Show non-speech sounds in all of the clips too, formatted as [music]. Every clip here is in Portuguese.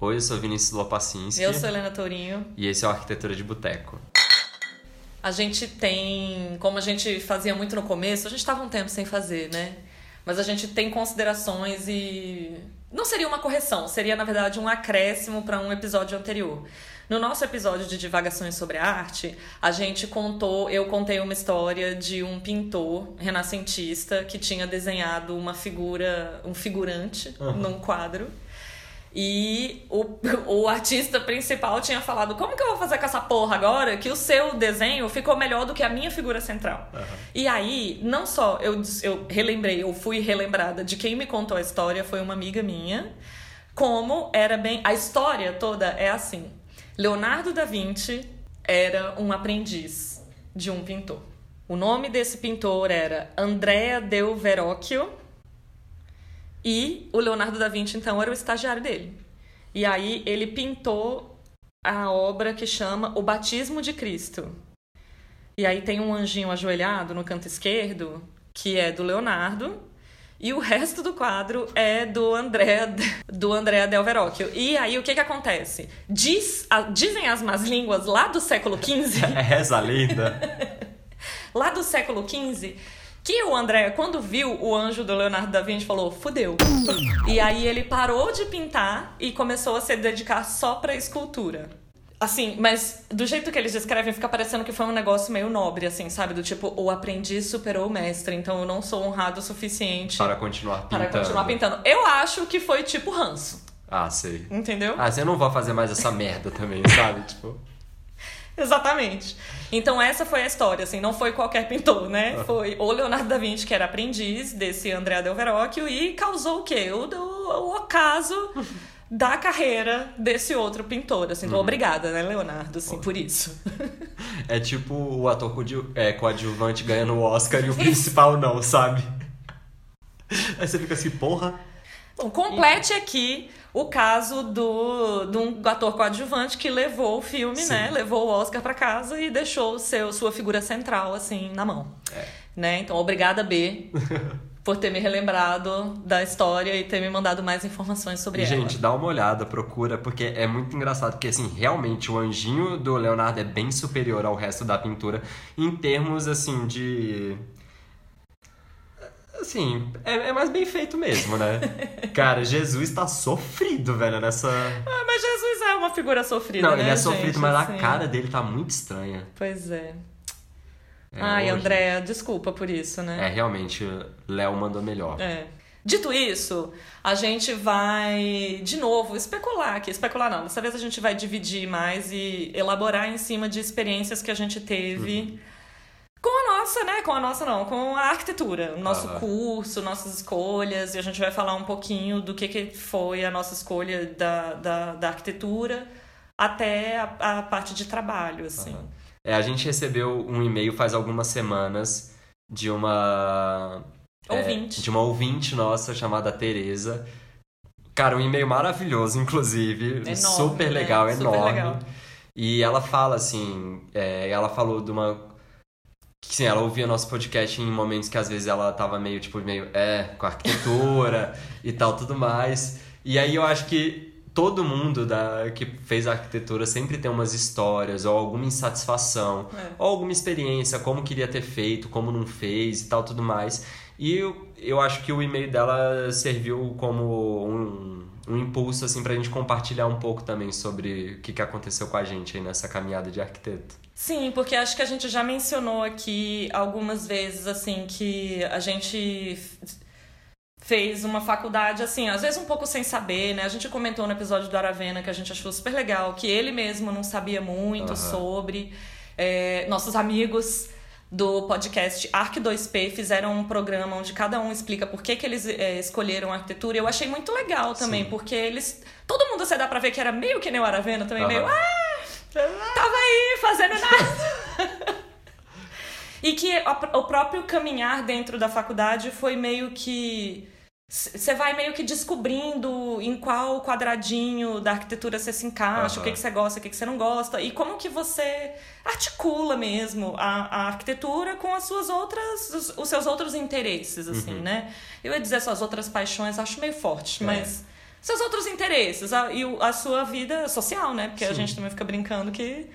Oi, eu sou Vinícius Lopacinski. Eu sou Helena Tourinho. E esse é o Arquitetura de Boteco. A gente tem, como a gente fazia muito no começo, a gente estava um tempo sem fazer, né? Mas a gente tem considerações e não seria uma correção, seria na verdade um acréscimo para um episódio anterior. No nosso episódio de divagações sobre a arte, a gente contou, eu contei uma história de um pintor renascentista que tinha desenhado uma figura, um figurante uhum. num quadro. E o, [laughs] o artista principal tinha falado: Como que eu vou fazer com essa porra agora? Que o seu desenho ficou melhor do que a minha figura central. Uhum. E aí, não só eu, eu relembrei, eu fui relembrada de quem me contou a história, foi uma amiga minha. Como era bem. A história toda é assim: Leonardo da Vinci era um aprendiz de um pintor. O nome desse pintor era Andrea del Verrocchio e o Leonardo da Vinci então era o estagiário dele. E aí ele pintou a obra que chama O Batismo de Cristo. E aí tem um anjinho ajoelhado no canto esquerdo, que é do Leonardo, e o resto do quadro é do André do André Del Verrocchio. E aí o que que acontece? Diz, a, dizem as más línguas lá do século XV. É reza linda. lá do século XV que o André, quando viu o anjo do Leonardo da Vinci, falou: fudeu. E aí ele parou de pintar e começou a se dedicar só pra escultura. Assim, mas do jeito que eles descrevem, fica parecendo que foi um negócio meio nobre, assim, sabe? Do tipo, o aprendiz superou o mestre, então eu não sou honrado o suficiente para continuar pintando. Para continuar pintando. Eu acho que foi tipo ranço. Ah, sei. Entendeu? Ah, você não vai fazer mais essa merda também, sabe? tipo. [laughs] Exatamente. Então essa foi a história, assim, não foi qualquer pintor, né? [laughs] Foi o Leonardo da Vinci, que era aprendiz desse Andrea Del Verrocchio, e causou o quê? O, o, o ocaso [laughs] da carreira desse outro pintor. Assim, então, uhum. obrigada, né, Leonardo, assim, por isso. É tipo o ator é, coadjuvante ganhando o Oscar e o principal não, sabe? Aí você fica assim, porra. Bom, complete aqui o caso do, de um ator coadjuvante que levou o filme, Sim. né? Levou o Oscar para casa e deixou seu, sua figura central, assim, na mão. É. Né? Então, obrigada, B. [laughs] por ter me relembrado da história e ter me mandado mais informações sobre Gente, ela. Gente, dá uma olhada, procura, porque é muito engraçado, porque assim, realmente o anjinho do Leonardo é bem superior ao resto da pintura em termos assim de assim, é, é mais bem feito mesmo, né? [laughs] Cara, Jesus tá sofrido, velho, nessa. Ah, mas Jesus é uma figura sofrida, Não, né, ele é gente? sofrido, mas assim... a cara dele tá muito estranha. Pois é. É, Ai, hoje... Andréa, desculpa por isso, né? É, realmente, Léo mandou melhor. É. Dito isso, a gente vai, de novo, especular aqui. Especular não, dessa vez a gente vai dividir mais e elaborar em cima de experiências que a gente teve uhum. Com a nossa, né? Com a nossa não, com a arquitetura. O nosso uhum. curso, nossas escolhas. E a gente vai falar um pouquinho do que, que foi a nossa escolha da, da, da arquitetura até a, a parte de trabalho, assim. Uhum. É, a gente recebeu um e-mail faz algumas semanas de uma. É, ouvinte. É, de uma ouvinte nossa chamada Tereza. Cara, um e-mail maravilhoso, inclusive. Enorme, super né? legal, né? enorme. Super legal. E ela fala assim, é, ela falou de uma. Sim, ela ouvia nosso podcast em momentos que às vezes ela tava meio, tipo, meio, é, com arquitetura [laughs] e tal, tudo mais. E aí eu acho que todo mundo da, que fez arquitetura sempre tem umas histórias, ou alguma insatisfação, é. ou alguma experiência, como queria ter feito, como não fez e tal, tudo mais. E eu, eu acho que o e-mail dela serviu como um, um impulso assim pra gente compartilhar um pouco também sobre o que, que aconteceu com a gente aí nessa caminhada de arquiteto. Sim, porque acho que a gente já mencionou aqui algumas vezes assim que a gente fez uma faculdade, assim, às vezes um pouco sem saber, né? A gente comentou no episódio do Aravena que a gente achou super legal, que ele mesmo não sabia muito uhum. sobre. É, nossos amigos do podcast Arc 2P fizeram um programa onde cada um explica por que, que eles é, escolheram arquitetura. E eu achei muito legal também, Sim. porque eles. Todo mundo você dá pra ver que era meio que nem o Aravena também, uhum. meio. Ah! Tava aí fazendo nada. [laughs] e que o próprio caminhar dentro da faculdade foi meio que você vai meio que descobrindo em qual quadradinho da arquitetura você se encaixa, uhum. o que, que você gosta, o que, que você não gosta, e como que você articula mesmo a, a arquitetura com as suas outras, os, os seus outros interesses, assim, uhum. né? Eu ia dizer suas outras paixões, acho meio forte, é. mas seus outros interesses a, e a sua vida social, né? Porque sim. a gente também fica brincando que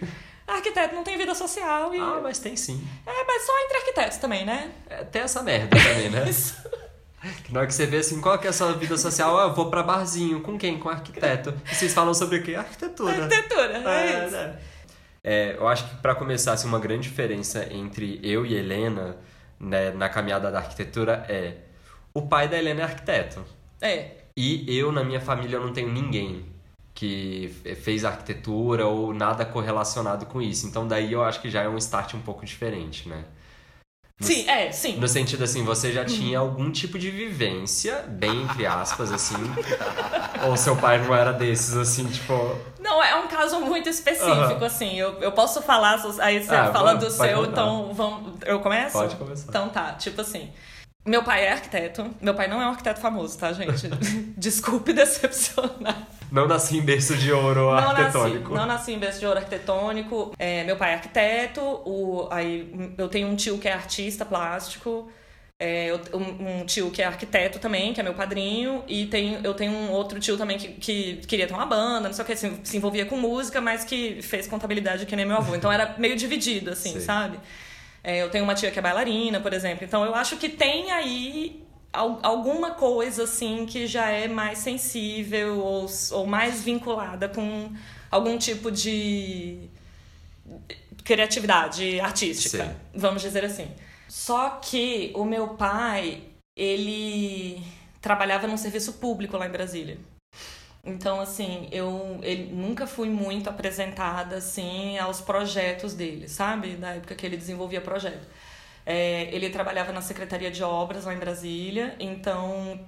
arquiteto não tem vida social e... Ah, mas tem sim. É, mas só entre arquitetos também, né? É, tem essa merda também, né? [laughs] Isso. Na hora que você vê assim, qual que é a sua vida social? Ah, eu vou pra barzinho. Com quem? Com arquiteto. E vocês falam sobre o quê? Arquitetura. Arquitetura, é, é isso. É. É, eu acho que para começar, assim, uma grande diferença entre eu e Helena né, na caminhada da arquitetura é o pai da Helena é arquiteto. É. E eu, na minha família, eu não tenho ninguém que fez arquitetura ou nada correlacionado com isso. Então daí eu acho que já é um start um pouco diferente, né? Sim, é, sim. No sentido assim, você já tinha algum tipo de vivência, bem entre aspas, assim. [laughs] ou seu pai não era desses, assim, tipo. Não, é um caso muito específico, uhum. assim. Eu, eu posso falar, aí você ah, fala do seu, então vamos. Eu começo? Pode começar. Então tá, tipo assim. Meu pai é arquiteto. Meu pai não é um arquiteto famoso, tá, gente? [laughs] Desculpe decepcionar. Não nasci em berço de ouro não arquitetônico. Nasci, não nasci em berço de ouro arquitetônico. É, meu pai é arquiteto. O, aí, eu tenho um tio que é artista plástico. É, um, um, tio que é arquiteto também, que é meu padrinho. E tem, eu tenho um outro tio também que, que queria ter uma banda, não sei o que, se, se envolvia com música, mas que fez contabilidade que nem meu avô. Então era meio dividido, assim, Sim. sabe? É, eu tenho uma tia que é bailarina, por exemplo. Então eu acho que tem aí alguma coisa assim que já é mais sensível ou, ou mais vinculada com algum tipo de criatividade artística, Sim. vamos dizer assim. Só que o meu pai, ele trabalhava num serviço público lá em Brasília. Então, assim, eu ele, nunca fui muito apresentada, assim, aos projetos dele, sabe? Da época que ele desenvolvia projeto. É, ele trabalhava na Secretaria de Obras lá em Brasília, então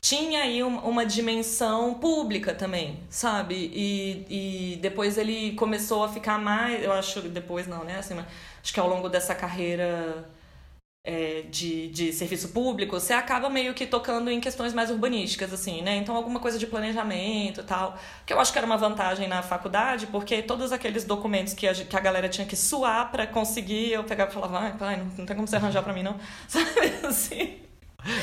tinha aí uma dimensão pública também, sabe? E, e depois ele começou a ficar mais, eu acho, depois não, né? Assim, acho que ao longo dessa carreira é, de, de serviço público, você acaba meio que tocando em questões mais urbanísticas, assim, né? Então, alguma coisa de planejamento e tal. Que eu acho que era uma vantagem na faculdade, porque todos aqueles documentos que a, que a galera tinha que suar para conseguir, eu pegava e falava, ai, pai, não, não tem como você arranjar para mim, não. [laughs] Sabe assim?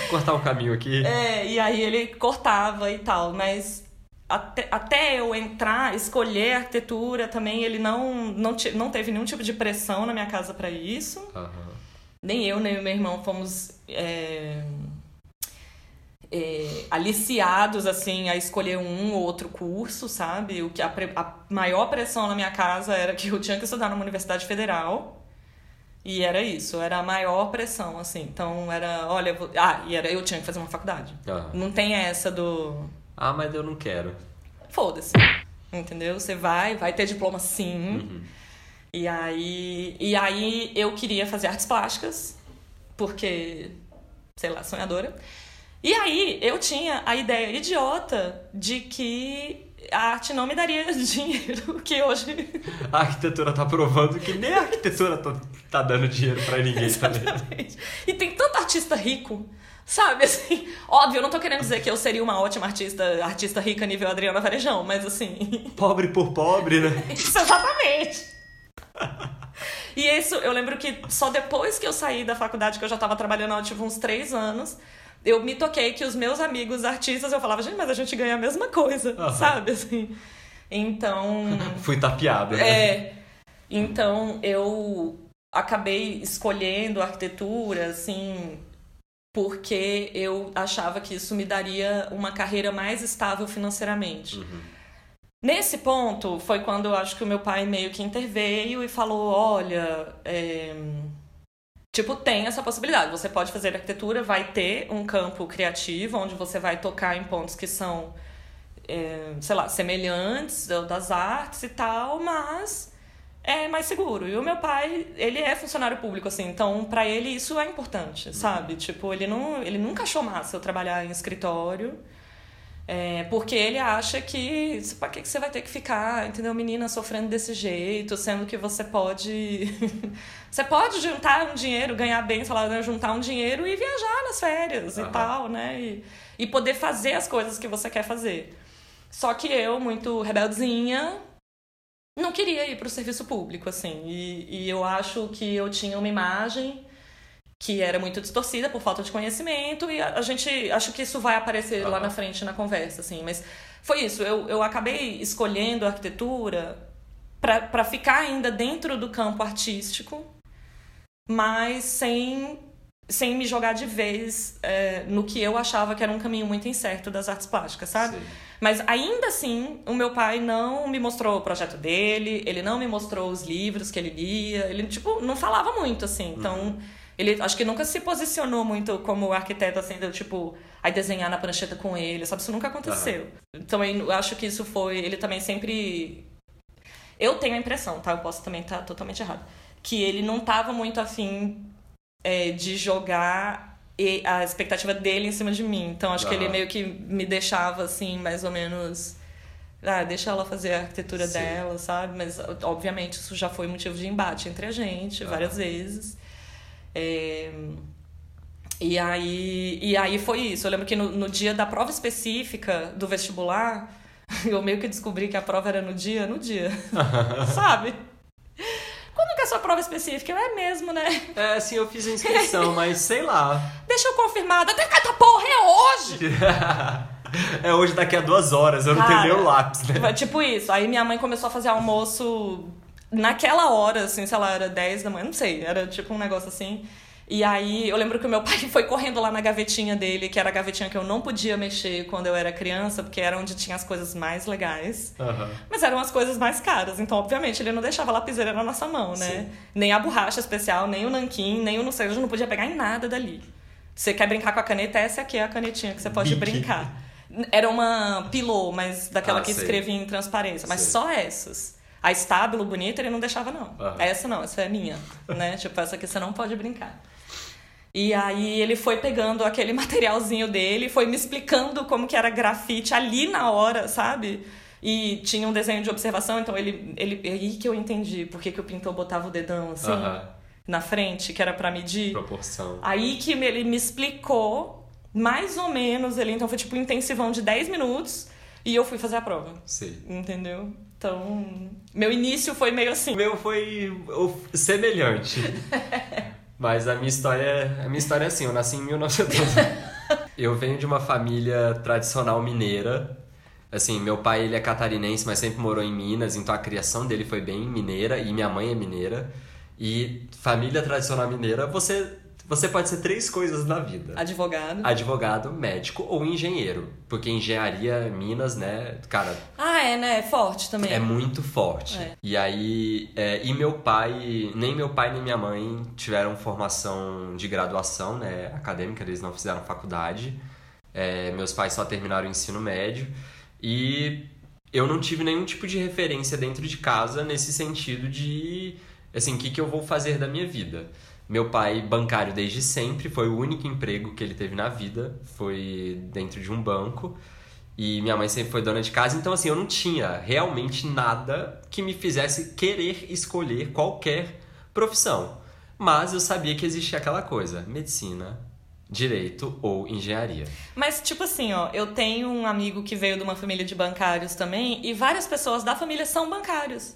Cortar um caminho aqui. É, e aí ele cortava e tal, mas até, até eu entrar, escolher arquitetura também, ele não, não, não teve nenhum tipo de pressão na minha casa para isso. Uhum nem eu nem o meu irmão fomos é, é, aliciados assim a escolher um ou outro curso, sabe? O que a, a, maior pressão na minha casa era que eu tinha que estudar numa universidade federal. E era isso, era a maior pressão, assim. Então era, olha, vou... ah, e era eu tinha que fazer uma faculdade. Não tem essa do Ah, mas eu não quero. Foda-se. Entendeu? Você vai, vai ter diploma sim. Uhum. E aí, e aí eu queria fazer artes plásticas, porque, sei lá, sonhadora. E aí eu tinha a ideia idiota de que a arte não me daria [laughs] dinheiro, que hoje. A arquitetura tá provando que nem a arquitetura tá, tá dando dinheiro para ninguém Exatamente. também. E tem tanto artista rico. Sabe, assim, óbvio, eu não tô querendo dizer que eu seria uma ótima artista, artista rica nível Adriana Varejão, mas assim. Pobre por pobre, né? Isso, [laughs] exatamente. [laughs] e isso, eu lembro que só depois que eu saí da faculdade, que eu já tava trabalhando há tipo, uns três anos, eu me toquei que os meus amigos artistas, eu falava, gente, mas a gente ganha a mesma coisa, uhum. sabe? Assim. Então. [laughs] Fui tapeada. Né? É. Então eu acabei escolhendo arquitetura, assim, porque eu achava que isso me daria uma carreira mais estável financeiramente. Uhum. Nesse ponto foi quando eu acho que o meu pai meio que interveio e falou: olha, é... tipo, tem essa possibilidade. Você pode fazer arquitetura, vai ter um campo criativo onde você vai tocar em pontos que são, é, sei lá, semelhantes das artes e tal, mas é mais seguro. E o meu pai, ele é funcionário público, assim, então para ele isso é importante, sabe? Tipo, ele, não, ele nunca achou massa eu trabalhar em escritório. É, porque ele acha que para que você vai ter que ficar, entendeu? Menina sofrendo desse jeito, sendo que você pode. [laughs] você pode juntar um dinheiro, ganhar bem, lá, né? juntar um dinheiro e viajar nas férias uhum. e tal, né? E, e poder fazer as coisas que você quer fazer. Só que eu, muito rebeldezinha, não queria ir para o serviço público, assim. E, e eu acho que eu tinha uma imagem que era muito distorcida por falta de conhecimento e a, a gente acho que isso vai aparecer lá na frente na conversa assim mas foi isso eu, eu acabei escolhendo a arquitetura para ficar ainda dentro do campo artístico mas sem sem me jogar de vez é, no que eu achava que era um caminho muito incerto das artes plásticas, sabe? Sim. Mas ainda assim, o meu pai não me mostrou o projeto dele, ele não me mostrou os livros que ele lia, ele, tipo, não falava muito, assim. Então, uhum. Ele acho que nunca se posicionou muito como arquiteto, assim, do tipo, aí desenhar na prancheta com ele, sabe? Isso nunca aconteceu. Uhum. Então, eu acho que isso foi. Ele também sempre. Eu tenho a impressão, tá? Eu posso também estar tá totalmente errado. Que ele não estava muito afim é, de jogar a expectativa dele em cima de mim. Então acho uhum. que ele meio que me deixava assim, mais ou menos. Ah, deixa ela fazer a arquitetura Sim. dela, sabe? Mas obviamente isso já foi motivo de embate entre a gente várias vezes. É... E aí, e aí foi isso. Eu lembro que no, no dia da prova específica do vestibular, [laughs] eu meio que descobri que a prova era no dia, no dia. [laughs] sabe? Quando que é a sua prova específica? Eu, é mesmo, né? É, sim, eu fiz a inscrição, [laughs] mas sei lá. Deixa eu confirmar. Até que essa porra é hoje! é hoje daqui a duas horas, eu não Cara, tenho nem o lápis, né? Tipo isso. Aí minha mãe começou a fazer almoço naquela hora, assim, sei lá, era 10 da manhã, não sei, era tipo um negócio assim. E aí eu lembro que o meu pai [laughs] foi correndo lá na gavetinha dele, que era a gavetinha que eu não podia mexer quando eu era criança, porque era onde tinha as coisas mais legais. Uhum. Mas eram as coisas mais caras. Então, obviamente, ele não deixava a lapiseira na nossa mão, né? Sim. Nem a borracha especial, nem o nanquim, nem o não sei, eu não podia pegar em nada dali. Você quer brincar com a caneta? Essa aqui é a canetinha que você pode Bique. brincar. Era uma pilô, mas daquela ah, que sei. escrevia em transparência. Mas sei. só essas. A estábulo bonita ele não deixava, não. Uhum. Essa não, essa é minha. né? [laughs] Tipo, essa aqui você não pode brincar. E aí ele foi pegando aquele [laughs] materialzinho dele, foi me explicando como que era grafite ali na hora, sabe? E tinha um desenho de observação, então ele. ele é aí que eu entendi por que, que o pintor botava o dedão assim uh -huh. na frente, que era para medir. Proporção. Aí que ele me explicou mais ou menos ele, então foi tipo um intensivão de 10 minutos e eu fui fazer a prova. Sim. Entendeu? Então, meu início foi meio assim. Meu foi semelhante. [laughs] Mas a minha história, a minha história é assim, eu nasci em 1912. [laughs] eu venho de uma família tradicional mineira. Assim, meu pai ele é catarinense, mas sempre morou em Minas, então a criação dele foi bem mineira e minha mãe é mineira. E família tradicional mineira, você você pode ser três coisas na vida: advogado, advogado, médico ou engenheiro. Porque engenharia, Minas, né, cara. Ah, é, né? É forte também. É muito forte. É. E aí. É, e meu pai, nem meu pai nem minha mãe tiveram formação de graduação, né, acadêmica, eles não fizeram faculdade. É, meus pais só terminaram o ensino médio. E eu não tive nenhum tipo de referência dentro de casa nesse sentido de. Assim, o que, que eu vou fazer da minha vida? Meu pai, bancário desde sempre, foi o único emprego que ele teve na vida, foi dentro de um banco. E minha mãe sempre foi dona de casa, então assim, eu não tinha realmente nada que me fizesse querer escolher qualquer profissão. Mas eu sabia que existia aquela coisa, medicina, direito ou engenharia. Mas tipo assim, ó, eu tenho um amigo que veio de uma família de bancários também e várias pessoas da família são bancários.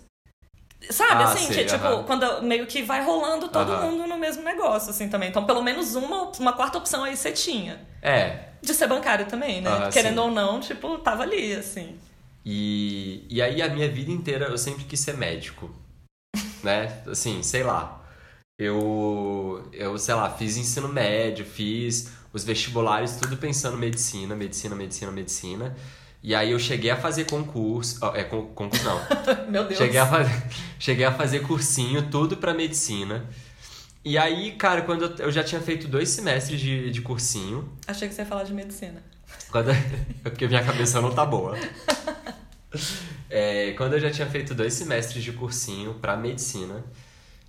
Sabe, ah, assim, sei, que, tipo, quando meio que vai rolando todo mundo no mesmo negócio, assim, também. Então, pelo menos uma, uma quarta opção aí você tinha. É. De ser bancário também, né? Querendo sim. ou não, tipo, tava ali, assim. E, e aí, a minha vida inteira, eu sempre quis ser médico. [laughs] né? Assim, sei lá. Eu, eu, sei lá, fiz ensino médio, fiz os vestibulares, tudo pensando medicina, medicina, medicina, medicina. E aí eu cheguei a fazer concurso. É, concurso não. [laughs] Meu Deus. Cheguei a, fazer, [laughs] cheguei a fazer cursinho, tudo pra medicina. E aí, cara, quando eu, eu já tinha feito dois semestres de, de cursinho. Achei que você ia falar de medicina. Quando, [laughs] é porque minha cabeça não tá boa. É, quando eu já tinha feito dois semestres de cursinho pra medicina,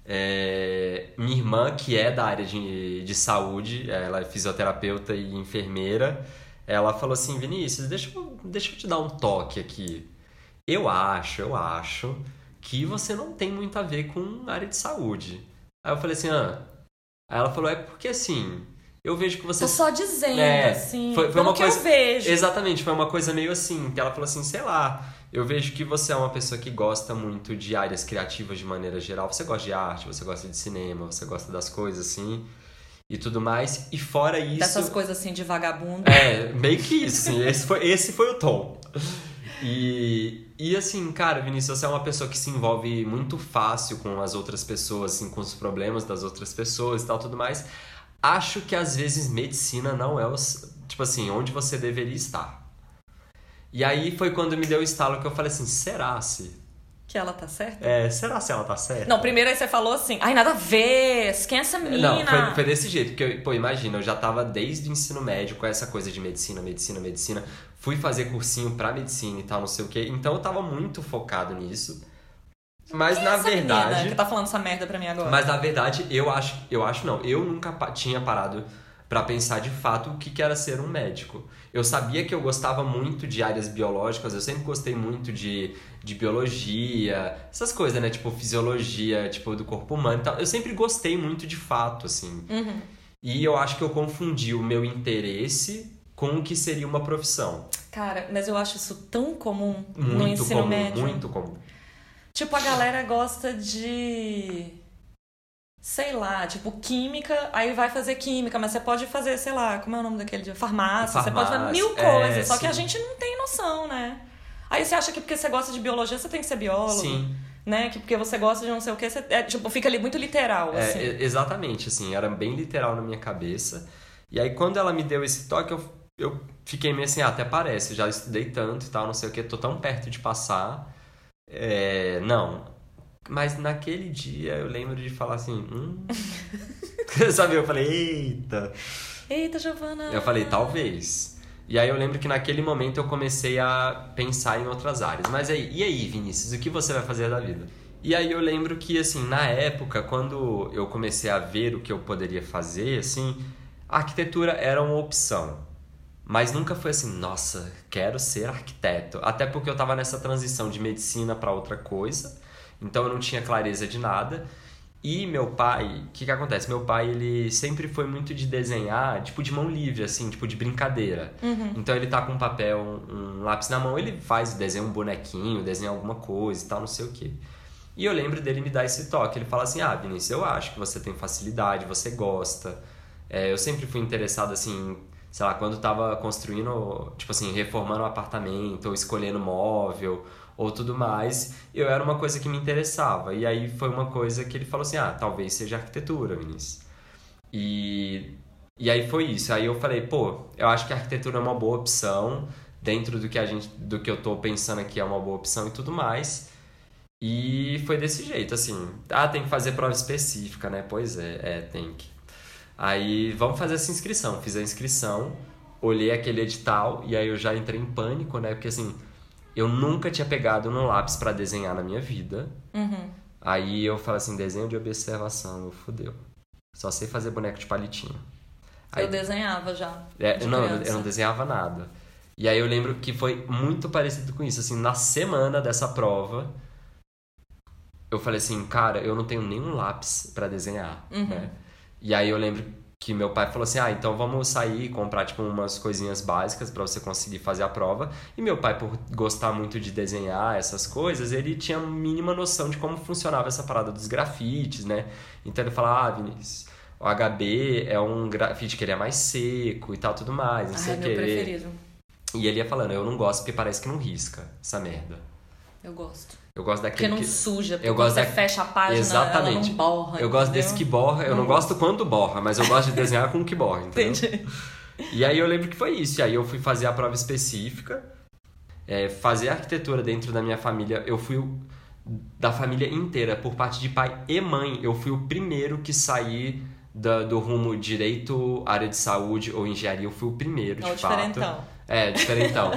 é, minha irmã, que é da área de, de saúde, ela é fisioterapeuta e enfermeira, ela falou assim, Vinícius, deixa eu, deixa eu te dar um toque aqui. Eu acho, eu acho que você não tem muito a ver com área de saúde. Aí eu falei assim, ah. Aí ela falou, é porque assim, eu vejo que você. Tô só dizendo, é, assim. Foi, foi uma que coisa. eu vejo. Exatamente, foi uma coisa meio assim, que ela falou assim, sei lá. Eu vejo que você é uma pessoa que gosta muito de áreas criativas de maneira geral. Você gosta de arte, você gosta de cinema, você gosta das coisas assim. E tudo mais. E fora isso. Dessas coisas assim de vagabundo. É, meio que isso, assim. esse, foi, esse foi o tom. E, e assim, cara, Vinícius, você é uma pessoa que se envolve muito fácil com as outras pessoas, assim, com os problemas das outras pessoas e tal, tudo mais. Acho que às vezes medicina não é, os, tipo assim, onde você deveria estar. E aí foi quando me deu o estalo que eu falei assim, será se que ela tá certa? É, será se ela tá certa? Não, primeiro aí você falou assim, ai, nada a ver, quem é essa menina? Não, foi, foi desse jeito, porque, pô, imagina, eu já tava desde o ensino médio com essa coisa de medicina, medicina, medicina. Fui fazer cursinho pra medicina e tal, não sei o quê. Então eu tava muito focado nisso. Mas quem na é essa verdade. Menina que tá falando essa merda pra mim agora. Mas na verdade, eu acho, eu acho não, eu nunca tinha parado para pensar de fato o que, era ser um médico. Eu sabia que eu gostava muito de áreas biológicas, eu sempre gostei muito de, de biologia, essas coisas, né? Tipo, fisiologia, tipo, do corpo humano e tal. Eu sempre gostei muito de fato, assim. Uhum. E eu acho que eu confundi o meu interesse com o que seria uma profissão. Cara, mas eu acho isso tão comum muito no ensino comum, médio. Muito comum. Tipo, a galera gosta de sei lá, tipo, química, aí vai fazer química, mas você pode fazer, sei lá, como é o nome daquele dia? Farmácia, Farmácia você pode fazer mil coisas, é, só sim. que a gente não tem noção, né? Aí você acha que porque você gosta de biologia, você tem que ser biólogo. Sim. Né? Que porque você gosta de não sei o que, você, é, tipo, fica ali muito literal, é, assim. exatamente, assim, era bem literal na minha cabeça. E aí quando ela me deu esse toque, eu, eu fiquei meio assim, ah, até parece, já estudei tanto e tal, não sei o que, tô tão perto de passar. É, não, mas naquele dia eu lembro de falar assim, hum. [laughs] Sabe? Eu falei, eita. Eita, Giovana. Eu falei, talvez. E aí eu lembro que naquele momento eu comecei a pensar em outras áreas. Mas aí, e aí, Vinícius, o que você vai fazer da vida? E aí eu lembro que, assim, na época, quando eu comecei a ver o que eu poderia fazer, assim, a arquitetura era uma opção. Mas nunca foi assim, nossa, quero ser arquiteto. Até porque eu tava nessa transição de medicina para outra coisa. Então eu não tinha clareza de nada. E meu pai, o que que acontece? Meu pai, ele sempre foi muito de desenhar, tipo de mão livre, assim, tipo de brincadeira. Uhum. Então ele tá com um papel, um, lápis na mão, ele faz, desenha um bonequinho, desenha alguma coisa e tal, não sei o quê. E eu lembro dele me dar esse toque. Ele fala assim: Ah, Vinícius, eu acho que você tem facilidade, você gosta. É, eu sempre fui interessado, assim, sei lá, quando tava construindo, tipo assim, reformando um apartamento ou escolhendo móvel ou tudo mais, eu era uma coisa que me interessava. E aí foi uma coisa que ele falou assim: ah, talvez seja arquitetura, Vinícius. E, e aí foi isso. Aí eu falei: pô, eu acho que a arquitetura é uma boa opção, dentro do que, a gente, do que eu tô pensando aqui é uma boa opção e tudo mais. E foi desse jeito, assim. Ah, tem que fazer prova específica, né? Pois é, é, tem que. Aí vamos fazer essa inscrição. Fiz a inscrição, olhei aquele edital e aí eu já entrei em pânico, né? Porque assim eu nunca tinha pegado no lápis para desenhar na minha vida. Uhum. Aí eu falo assim, desenho de observação, eu fudeu. Só sei fazer boneco de palitinho. Aí, eu desenhava já. É, não, eu não desenhava nada. E aí eu lembro que foi muito parecido com isso. Assim, na semana dessa prova, eu falei assim, cara, eu não tenho nenhum lápis para desenhar, uhum. né? E aí eu lembro que meu pai falou assim: "Ah, então vamos sair e comprar tipo umas coisinhas básicas para você conseguir fazer a prova". E meu pai por gostar muito de desenhar essas coisas, ele tinha a mínima noção de como funcionava essa parada dos grafites, né? Então ele falava: "Ah, Vinícius, o HB é um grafite que ele é mais seco e tal tudo mais, não Ai, sei o meu preferido. E ele ia falando: "Eu não gosto porque parece que não risca essa merda". Eu gosto. Eu gosto daquele porque não que... suja, porque eu gosto você da... fecha a página, Exatamente. não borra. Eu gosto desse que borra, eu não, não gosto quando borra, mas eu gosto de desenhar com o que borra, entendeu? Entendi. E aí eu lembro que foi isso. E aí eu fui fazer a prova específica, é, fazer arquitetura dentro da minha família. Eu fui o, da família inteira, por parte de pai e mãe. Eu fui o primeiro que saí da, do rumo direito, área de saúde ou engenharia. Eu fui o primeiro, é de fato. Diferentão. É, diferentão.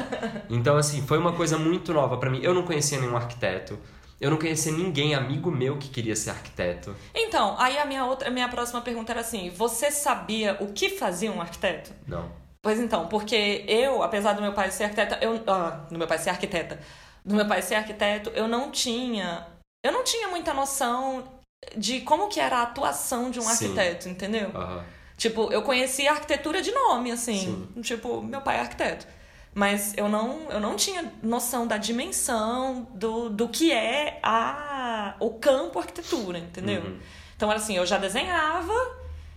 então, assim, foi uma coisa muito nova para mim. Eu não conhecia nenhum arquiteto. Eu não conhecia ninguém, amigo meu, que queria ser arquiteto. Então, aí a minha outra, a minha próxima pergunta era assim: você sabia o que fazia um arquiteto? Não. Pois então, porque eu, apesar do meu pai ser arquiteta, eu, ah, do meu pai ser arquiteta, do meu pai ser arquiteto, eu não tinha, eu não tinha muita noção de como que era a atuação de um Sim. arquiteto, entendeu? Aham. Tipo, eu conhecia arquitetura de nome, assim. Sim. Tipo, meu pai é arquiteto. Mas eu não, eu não tinha noção da dimensão do, do que é a, o campo arquitetura, entendeu? Uhum. Então era assim, eu já desenhava,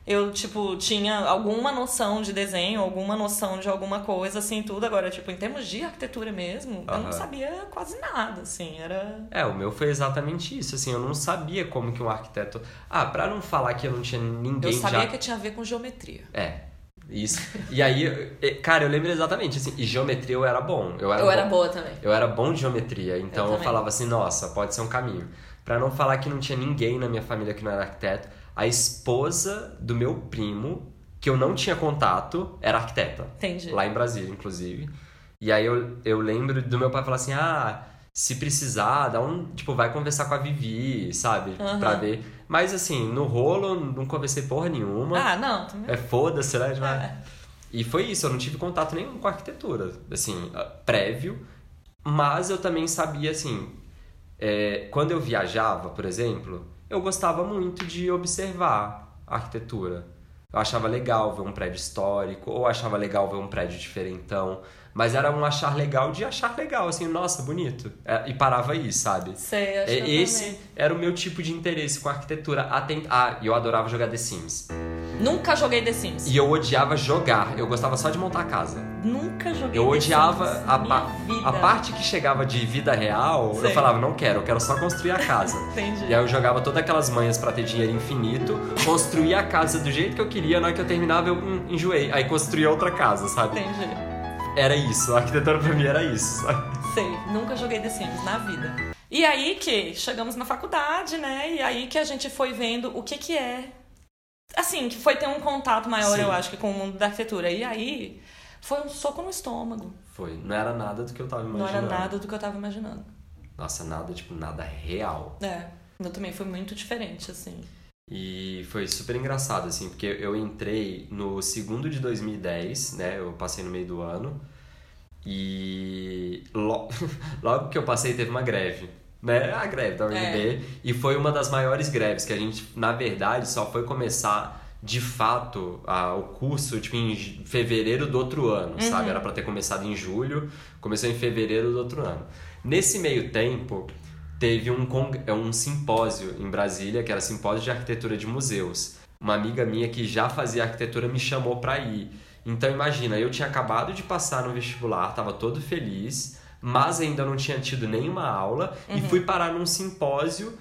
eu, tipo, tinha alguma noção de desenho, alguma noção de alguma coisa, assim, tudo. Agora, tipo, em termos de arquitetura mesmo, uhum. eu não sabia quase nada, assim, era... É, o meu foi exatamente isso, assim, eu não sabia como que um arquiteto... Ah, pra não falar que eu não tinha ninguém Eu sabia já... que tinha a ver com geometria. É, isso. E aí, cara, eu lembro exatamente, assim, e geometria eu era bom. Eu era, eu bom, era boa também. Eu era bom de geometria, então eu, eu falava assim, nossa, pode ser um caminho. Pra não falar que não tinha ninguém na minha família que não era arquiteto, a esposa do meu primo, que eu não tinha contato, era arquiteta. Entendi. Lá em Brasília, inclusive. E aí eu, eu lembro do meu pai falar assim: ah, se precisar, dá um. Tipo, vai conversar com a Vivi, sabe? Uhum. Pra ver. Mas assim, no rolo, não conversei porra nenhuma. Ah, não. Também. É foda-se, né? É. E foi isso, eu não tive contato nenhum com arquitetura, assim, prévio. Mas eu também sabia, assim, é, quando eu viajava, por exemplo, eu gostava muito de observar a arquitetura. Eu achava legal ver um prédio histórico, ou achava legal ver um prédio diferentão. Mas era um achar legal de achar legal, assim, nossa, bonito. É, e parava aí, sabe? Sei, acho é, Esse também. era o meu tipo de interesse com a arquitetura. Atent... Ah, e eu adorava jogar The Sims. Nunca joguei The Sims. E eu odiava jogar, eu gostava só de montar a casa. Nunca joguei Eu The odiava Sims. a, pa a parte que chegava de vida real, Sei. eu falava, não quero, eu quero só construir a casa. [laughs] Entendi. E aí eu jogava todas aquelas manhas para ter dinheiro infinito, construía a casa do jeito que eu queria, na hora que eu terminava eu enjoei. Aí construía outra casa, sabe? Entendi era isso. A arquitetura pra mim era isso, sabe? Sei, nunca joguei The Sims na vida. E aí que chegamos na faculdade, né? E aí que a gente foi vendo o que que é. Assim, que foi ter um contato maior, Sim. eu acho, que com o mundo da arquitetura. E aí foi um soco no estômago. Foi. Não era nada do que eu tava imaginando. Não era nada do que eu tava imaginando. Nossa, nada, tipo, nada real. É. Eu também foi muito diferente, assim. E foi super engraçado, assim, porque eu entrei no segundo de 2010, né? Eu passei no meio do ano. E lo... [laughs] logo que eu passei teve uma greve, né? A greve da UNB. É. E foi uma das maiores greves que a gente, na verdade, só foi começar de fato a, o curso tipo em fevereiro do outro ano, uhum. sabe? Era para ter começado em julho, começou em fevereiro do outro ano. Nesse meio tempo, teve um, é um simpósio em Brasília, que era simpósio de arquitetura de museus. Uma amiga minha que já fazia arquitetura me chamou para ir. Então imagina, eu tinha acabado de passar no vestibular, estava todo feliz, mas ainda não tinha tido nenhuma aula uhum. e fui parar num simpósio.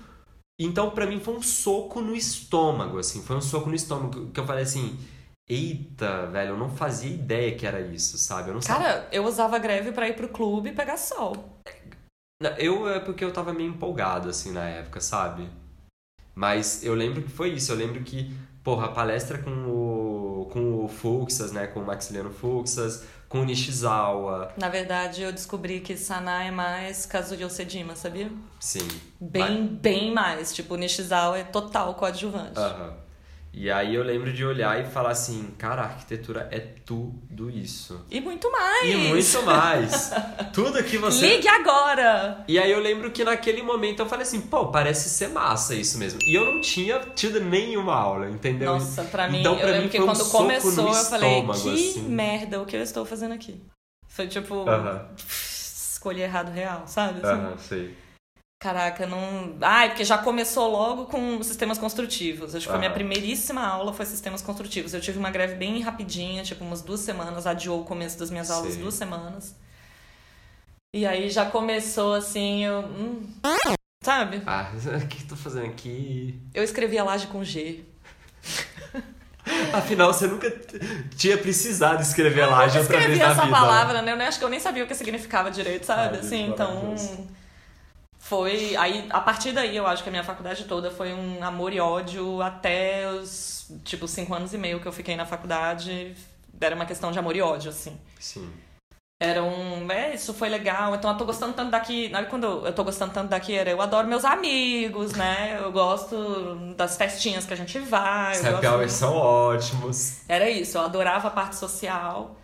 Então para mim foi um soco no estômago, assim, foi um soco no estômago que eu falei assim, Eita, velho, eu não fazia ideia que era isso, sabe? Eu não Cara, sabia. eu usava greve para ir pro clube e pegar sol. Eu é porque eu tava meio empolgado, assim, na época, sabe? Mas eu lembro que foi isso. Eu lembro que, porra, a palestra com o, com o Fuxas, né? Com o Maxiliano Fuxas, com o Nishizawa. Na verdade, eu descobri que Sanaa é mais Kazuyo Sedima, sabia? Sim. Bem, bem mais. Tipo, o Nishizawa é total coadjuvante. Aham. E aí eu lembro de olhar e falar assim, cara, a arquitetura é tudo isso. E muito mais! E muito mais! [laughs] tudo que você. Ligue agora! E aí eu lembro que naquele momento eu falei assim, pô, parece ser massa isso mesmo. E eu não tinha tido nenhuma aula, entendeu? Nossa, pra mim, então, pra eu mim que quando um começou eu falei, que assim. merda, o que eu estou fazendo aqui? Foi tipo, uh -huh. escolhi errado real, sabe? Assim. Aham, uh -huh, sei. Caraca, não. Ai, porque já começou logo com sistemas construtivos. Acho que foi a minha primeiríssima aula foi sistemas construtivos. Eu tive uma greve bem rapidinha, tipo umas duas semanas, adiou o começo das minhas aulas Sim. duas semanas. E aí já começou assim, eu. Hum, sabe? Ah, [laughs] o que eu tô fazendo aqui? Eu escrevi a laje com G. [laughs] Afinal, você nunca tinha precisado escrever a laje outra vez na vida. Eu escrevi essa palavra, né? Eu acho que eu nem sabia o que significava direito, sabe? Ai, assim, então foi. Aí, a partir daí, eu acho que a minha faculdade toda foi um amor e ódio até os, tipo, cinco anos e meio que eu fiquei na faculdade. Era uma questão de amor e ódio, assim. Sim. Era um. É, isso foi legal. Então eu tô gostando tanto daqui. Não, quando eu tô gostando tanto daqui, era eu adoro meus amigos, né? Eu gosto das festinhas que a gente vai. Os happy hours são ótimos. Era isso, eu adorava a parte social.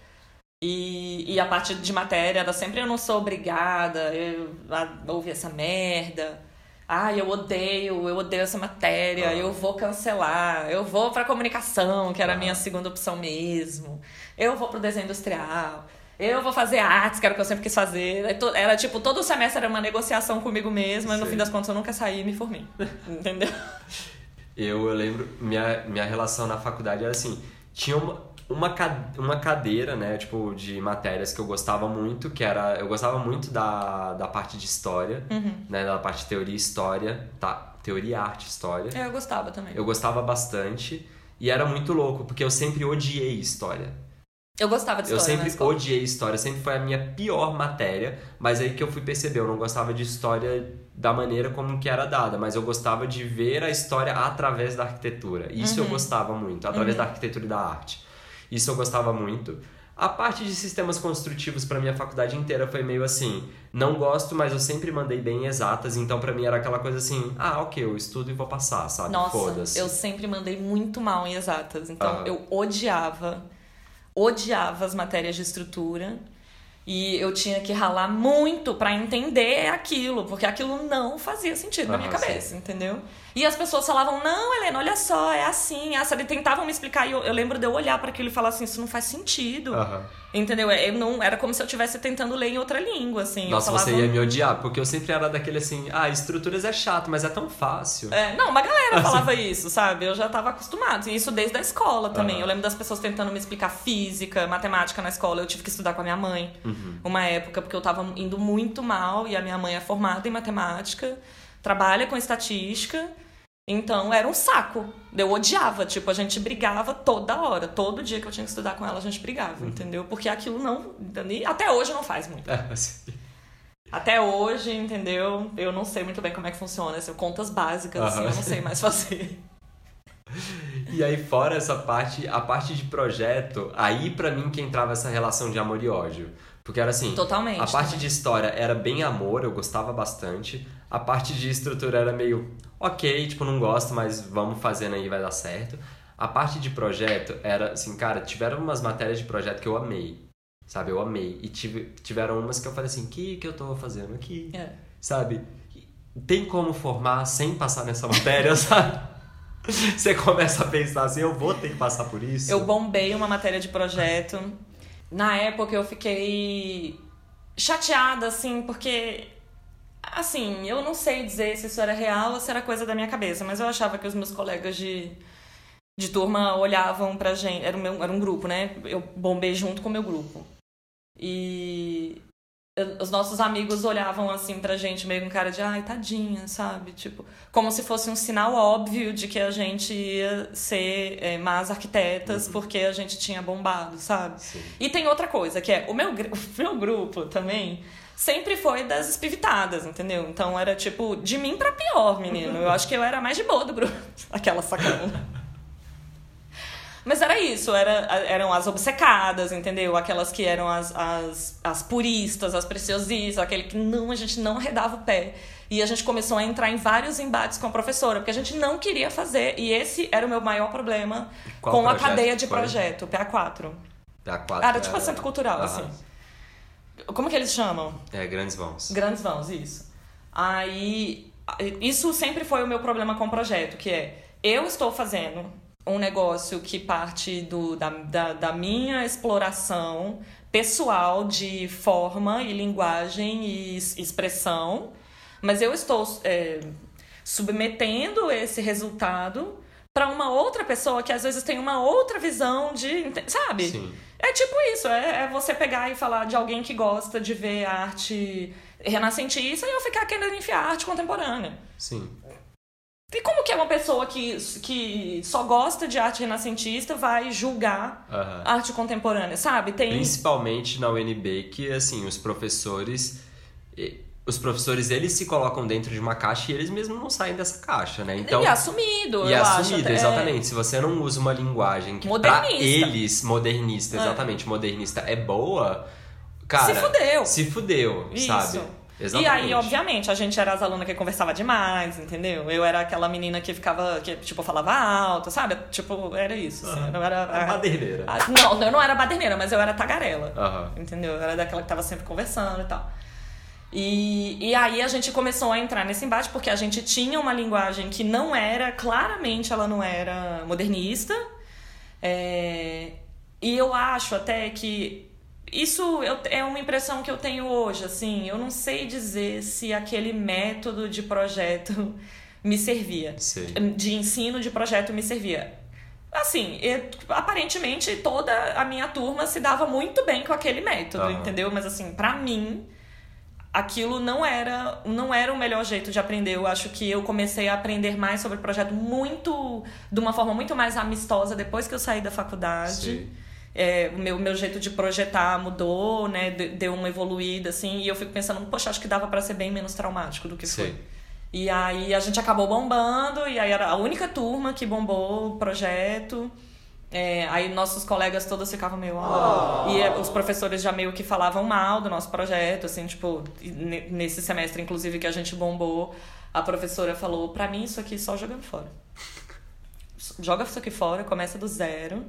E, e a parte de matéria era sempre eu não sou obrigada eu, a ouvir essa merda. Ah, eu odeio, eu odeio essa matéria, ah. eu vou cancelar, eu vou pra comunicação, que era a minha ah. segunda opção mesmo. Eu vou pro desenho industrial. Eu vou fazer artes, que era o que eu sempre quis fazer. Era tipo, todo semestre era uma negociação comigo mesma, e no fim das contas eu nunca saí e me formei. Entendeu? Eu, eu lembro, minha, minha relação na faculdade era assim, tinha uma, uma, uma cadeira, né, tipo, de matérias que eu gostava muito, que era, eu gostava muito da, da parte de história, uhum. né, da parte de teoria e história, tá, teoria, arte, história. É, eu gostava também. Eu gostava bastante, e era muito louco, porque eu sempre odiei história. Eu gostava de história. Eu sempre odiei história, sempre foi a minha pior matéria, mas aí que eu fui perceber, eu não gostava de história da maneira como que era dada, mas eu gostava de ver a história através da arquitetura. Isso uhum. eu gostava muito, através uhum. da arquitetura e da arte. Isso eu gostava muito. A parte de sistemas construtivos para minha faculdade inteira foi meio assim, não gosto, mas eu sempre mandei bem exatas, então para mim era aquela coisa assim, ah, OK, eu estudo e vou passar, sabe? Nossa, eu sempre mandei muito mal em exatas, então eu odiava odiava as matérias de estrutura. E eu tinha que ralar muito para entender aquilo, porque aquilo não fazia sentido na minha cabeça, sim. entendeu? E as pessoas falavam: Não, Helena, olha só, é assim, essa. E tentavam me explicar. E eu, eu lembro de eu olhar para aquilo e falar assim: Isso não faz sentido. Uhum. Entendeu? Eu não, era como se eu estivesse tentando ler em outra língua, assim. Nossa, falava... você ia me odiar, porque eu sempre era daquele assim: Ah, estruturas é chato, mas é tão fácil. É, não, uma galera falava isso, sabe? Eu já estava acostumado. E isso desde a escola também. Uhum. Eu lembro das pessoas tentando me explicar física, matemática na escola. Eu tive que estudar com a minha mãe. Uhum. Uma época, porque eu estava indo muito mal e a minha mãe é formada em matemática, trabalha com estatística. Então era um saco. Eu odiava, tipo, a gente brigava toda hora. Todo dia que eu tinha que estudar com ela, a gente brigava, uhum. entendeu? Porque aquilo não. Até hoje não faz muito. É. Até hoje, entendeu? Eu não sei muito bem como é que funciona. Assim, contas básicas, uhum. assim, eu não sei mais fazer. [laughs] E aí, fora essa parte, a parte de projeto, aí para mim que entrava essa relação de amor e ódio. Porque era assim. Totalmente. A parte também. de história era bem amor, eu gostava bastante. A parte de estrutura era meio ok, tipo, não gosto, mas vamos fazendo aí, vai dar certo. A parte de projeto era assim, cara, tiveram umas matérias de projeto que eu amei. Sabe, eu amei. E tive, tiveram umas que eu falei assim, o que, que eu tô fazendo aqui? É. Sabe? Tem como formar sem passar nessa matéria, [laughs] sabe? Você começa a pensar assim, eu vou ter que passar por isso. Eu bombei uma matéria de projeto. Na época eu fiquei chateada, assim, porque Assim, eu não sei dizer se isso era real ou se era coisa da minha cabeça, mas eu achava que os meus colegas de, de turma olhavam pra gente. Era, meu, era um grupo, né? Eu bombei junto com o meu grupo. E os nossos amigos olhavam assim pra gente meio com cara de ai, tadinha, sabe? Tipo, como se fosse um sinal óbvio de que a gente ia ser é, más arquitetas uhum. porque a gente tinha bombado, sabe? Sim. E tem outra coisa, que é o meu, [laughs] o meu grupo também sempre foi das espivitadas, entendeu? Então era tipo, de mim para pior, menino. Eu acho que eu era mais de boa do grupo. [laughs] Aquela sacana. Mas era isso, era, eram as obcecadas, entendeu? Aquelas que eram as, as, as puristas, as preciosistas, aquele que não, a gente não arredava o pé. E a gente começou a entrar em vários embates com a professora, porque a gente não queria fazer. E esse era o meu maior problema Qual com a cadeia de projeto, PA4. PA4. Era tipo a centro cultural, assim. Como que eles chamam? É, grandes vãos. Grandes vãos, isso. Aí, isso sempre foi o meu problema com o projeto, que é, eu estou fazendo um negócio que parte do, da, da, da minha exploração pessoal de forma e linguagem e expressão, mas eu estou é, submetendo esse resultado para uma outra pessoa que às vezes tem uma outra visão de. Sabe? Sim. É tipo isso, é, é, você pegar e falar de alguém que gosta de ver arte renascentista e eu ficar querendo enfiar arte contemporânea. Sim. E como que é uma pessoa que, que só gosta de arte renascentista vai julgar uhum. arte contemporânea, sabe? Tem... Principalmente na UNB, que assim, os professores os professores eles se colocam dentro de uma caixa e eles mesmos não saem dessa caixa, né? Então, e assumido, e assumido, acho, exatamente. É... Se você não usa uma linguagem que para eles modernista, é. exatamente, é. modernista é boa, cara, se fudeu. Se fudeu, Isso. sabe? Exatamente. E aí, obviamente, a gente era as alunas que conversava demais, entendeu? Eu era aquela menina que ficava, que, tipo, falava alto, sabe? Tipo, era isso. Assim, eu era a, baderneira. A, não, eu não era baderneira, mas eu era tagarela. Uhum. Entendeu? Eu era daquela que tava sempre conversando e tal. E, e aí a gente começou a entrar nesse embate porque a gente tinha uma linguagem que não era, claramente ela não era modernista. É, e eu acho até que isso eu, é uma impressão que eu tenho hoje, assim, eu não sei dizer se aquele método de projeto [laughs] me servia. Sim. De ensino de projeto me servia. Assim, eu, aparentemente toda a minha turma se dava muito bem com aquele método, entendeu? Mas assim, para mim, aquilo não era não era o melhor jeito de aprender. Eu acho que eu comecei a aprender mais sobre o projeto muito de uma forma muito mais amistosa depois que eu saí da faculdade. Sim. É, o meu, meu jeito de projetar mudou, né? Deu uma evoluída, assim, e eu fico pensando, poxa, acho que dava para ser bem menos traumático do que Sim. foi. E aí a gente acabou bombando, e aí era a única turma que bombou o projeto. É, aí nossos colegas todos ficavam meio. Oh. E os professores já meio que falavam mal do nosso projeto, assim, tipo, nesse semestre, inclusive, que a gente bombou, a professora falou: pra mim, isso aqui só jogando fora. [laughs] Joga isso aqui fora, começa do zero.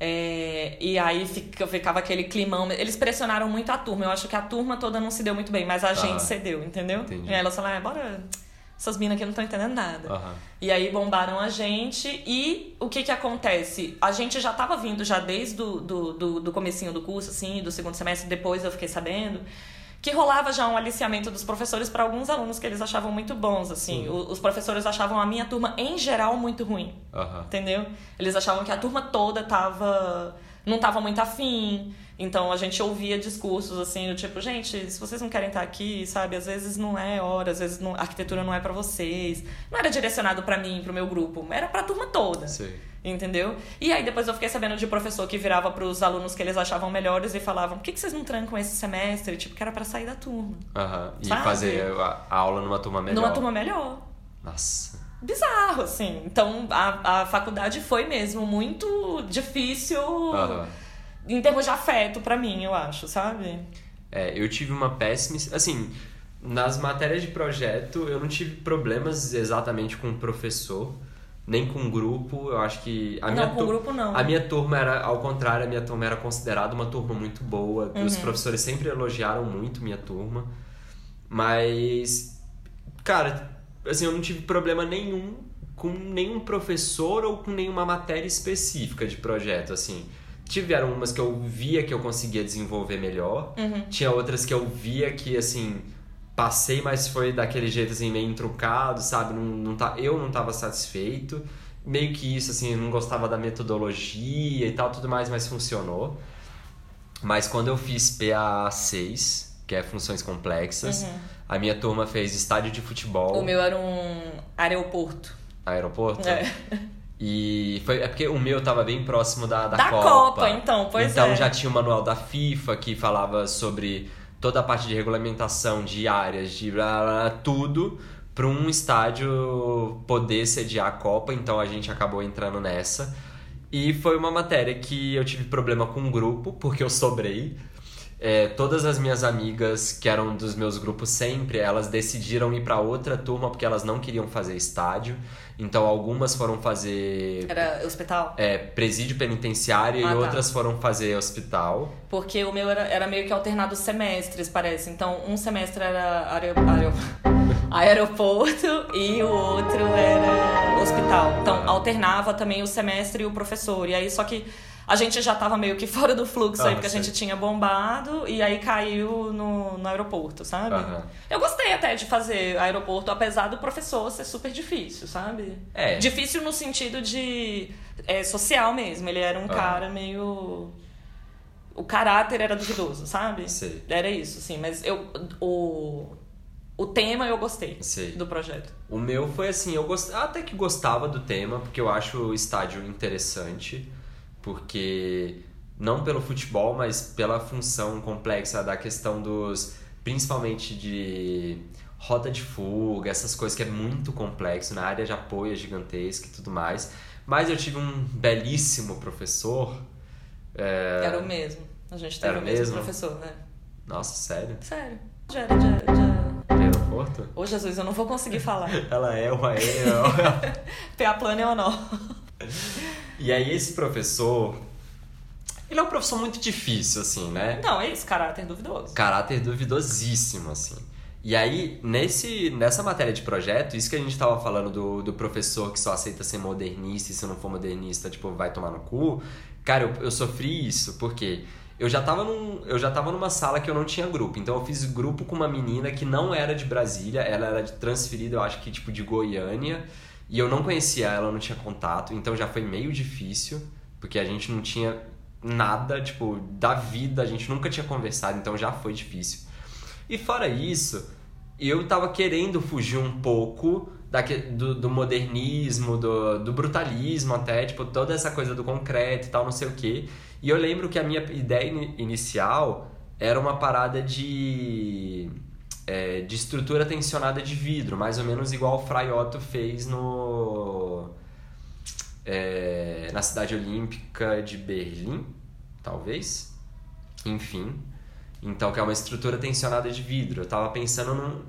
É, e aí fica, ficava aquele climão. Eles pressionaram muito a turma. Eu acho que a turma toda não se deu muito bem, mas a ah, gente cedeu, entendeu? Entendi. E aí elas falaram, ah, bora. Essas minas aqui não estão entendendo nada. Uhum. E aí bombaram a gente. E o que que acontece? A gente já estava vindo já desde do, do, do, do comecinho do curso, assim, do segundo semestre. Depois eu fiquei sabendo que rolava já um aliciamento dos professores para alguns alunos que eles achavam muito bons, assim. Os professores achavam a minha turma, em geral, muito ruim. Uhum. Entendeu? Eles achavam que a turma toda tava... não tava muito afim. Então a gente ouvia discursos assim, do tipo, gente, se vocês não querem estar aqui, sabe, às vezes não é hora, às vezes não, a arquitetura não é para vocês. Não era direcionado para mim, pro meu grupo, era para a turma toda. Sim. Entendeu? E aí depois eu fiquei sabendo de professor que virava para os alunos que eles achavam melhores e falavam: por que, que vocês não trancam esse semestre? Tipo, que era para sair da turma. Uhum. E sabe? fazer a aula numa turma melhor. Numa turma melhor. Nossa. Bizarro, assim. Então a, a faculdade foi mesmo muito difícil uhum. Em termos de afeto para mim, eu acho, sabe? É, eu tive uma péssima. Assim, nas matérias de projeto, eu não tive problemas exatamente com o professor nem com grupo. Eu acho que a não, minha com grupo não. A minha turma era ao contrário, a minha turma era considerada uma turma muito boa. Uhum. Os professores sempre elogiaram muito minha turma. Mas cara, assim, eu não tive problema nenhum com nenhum professor ou com nenhuma matéria específica de projeto, assim. Tiveram umas que eu via que eu conseguia desenvolver melhor. Uhum. Tinha outras que eu via que, assim, passei, mas foi daquele jeito assim, meio intrucado, sabe? Não, não tá, eu não estava satisfeito. Meio que isso, assim, não gostava da metodologia e tal, tudo mais, mas funcionou. Mas quando eu fiz PA6, que é funções complexas, uhum. a minha turma fez estádio de futebol. O meu era um aeroporto. Aeroporto? É. E foi, é porque o meu tava bem próximo da, da, da Copa. Copa, então, pois então, é. Então já tinha o manual da FIFA que falava sobre toda a parte de regulamentação de áreas, de blá, blá, tudo, para um estádio poder sediar a Copa, então a gente acabou entrando nessa. E foi uma matéria que eu tive problema com o grupo, porque eu sobrei. É, todas as minhas amigas que eram dos meus grupos sempre, elas decidiram ir para outra turma porque elas não queriam fazer estádio. Então algumas foram fazer. Era hospital? É, presídio penitenciário ah, e tá. outras foram fazer hospital. Porque o meu era, era meio que alternado semestres, parece. Então um semestre era aero, aero, [laughs] aeroporto e o outro era hospital. Então alternava também o semestre e o professor. E aí só que a gente já tava meio que [laughs] fora do fluxo ah, aí, porque a gente tinha bombado e aí caiu no, no aeroporto, sabe? Eu gostei até de fazer aeroporto, apesar do professor ser super difícil, sabe? É. Difícil no sentido de é, social mesmo. Ele era um cara meio. O caráter era duvidoso, sabe? Sim. Era isso, sim. Mas eu. O, o tema eu gostei Sim. do projeto. O meu foi assim, eu gost... até que gostava do tema, porque eu acho o estádio interessante porque não pelo futebol, mas pela função complexa da questão dos principalmente de rota de fuga, essas coisas que é muito complexo, na área de apoio é gigantesca e tudo mais. Mas eu tive um belíssimo professor. É... Era o mesmo. A gente teve Era o mesmo, mesmo professor, né? Nossa, sério? Sério. Já era, já, já... De aeroporto? Ô, Jesus, eu não vou conseguir falar. [laughs] Ela é uma é. [laughs] PA plano é ou não. [laughs] E aí esse professor, ele é um professor muito difícil, assim, né? Não, é isso, caráter duvidoso. Caráter duvidosíssimo, assim. E aí, nesse, nessa matéria de projeto, isso que a gente tava falando do, do professor que só aceita ser modernista e se não for modernista, tipo, vai tomar no cu. Cara, eu, eu sofri isso, porque eu já tava num, eu já tava numa sala que eu não tinha grupo. Então eu fiz grupo com uma menina que não era de Brasília, ela era transferida, eu acho que tipo de Goiânia, e eu não conhecia ela, não tinha contato, então já foi meio difícil, porque a gente não tinha nada, tipo, da vida, a gente nunca tinha conversado, então já foi difícil. E fora isso, eu tava querendo fugir um pouco do, do, modernismo, do, do brutalismo até, tipo, toda essa coisa do concreto e tal, não sei o quê. E eu lembro que a minha ideia inicial era uma parada de, é, de estrutura tensionada de vidro, mais ou menos igual o Frei Otto fez no, é, na cidade olímpica de Berlim, talvez. Enfim. Então, que é uma estrutura tensionada de vidro. Eu tava pensando num.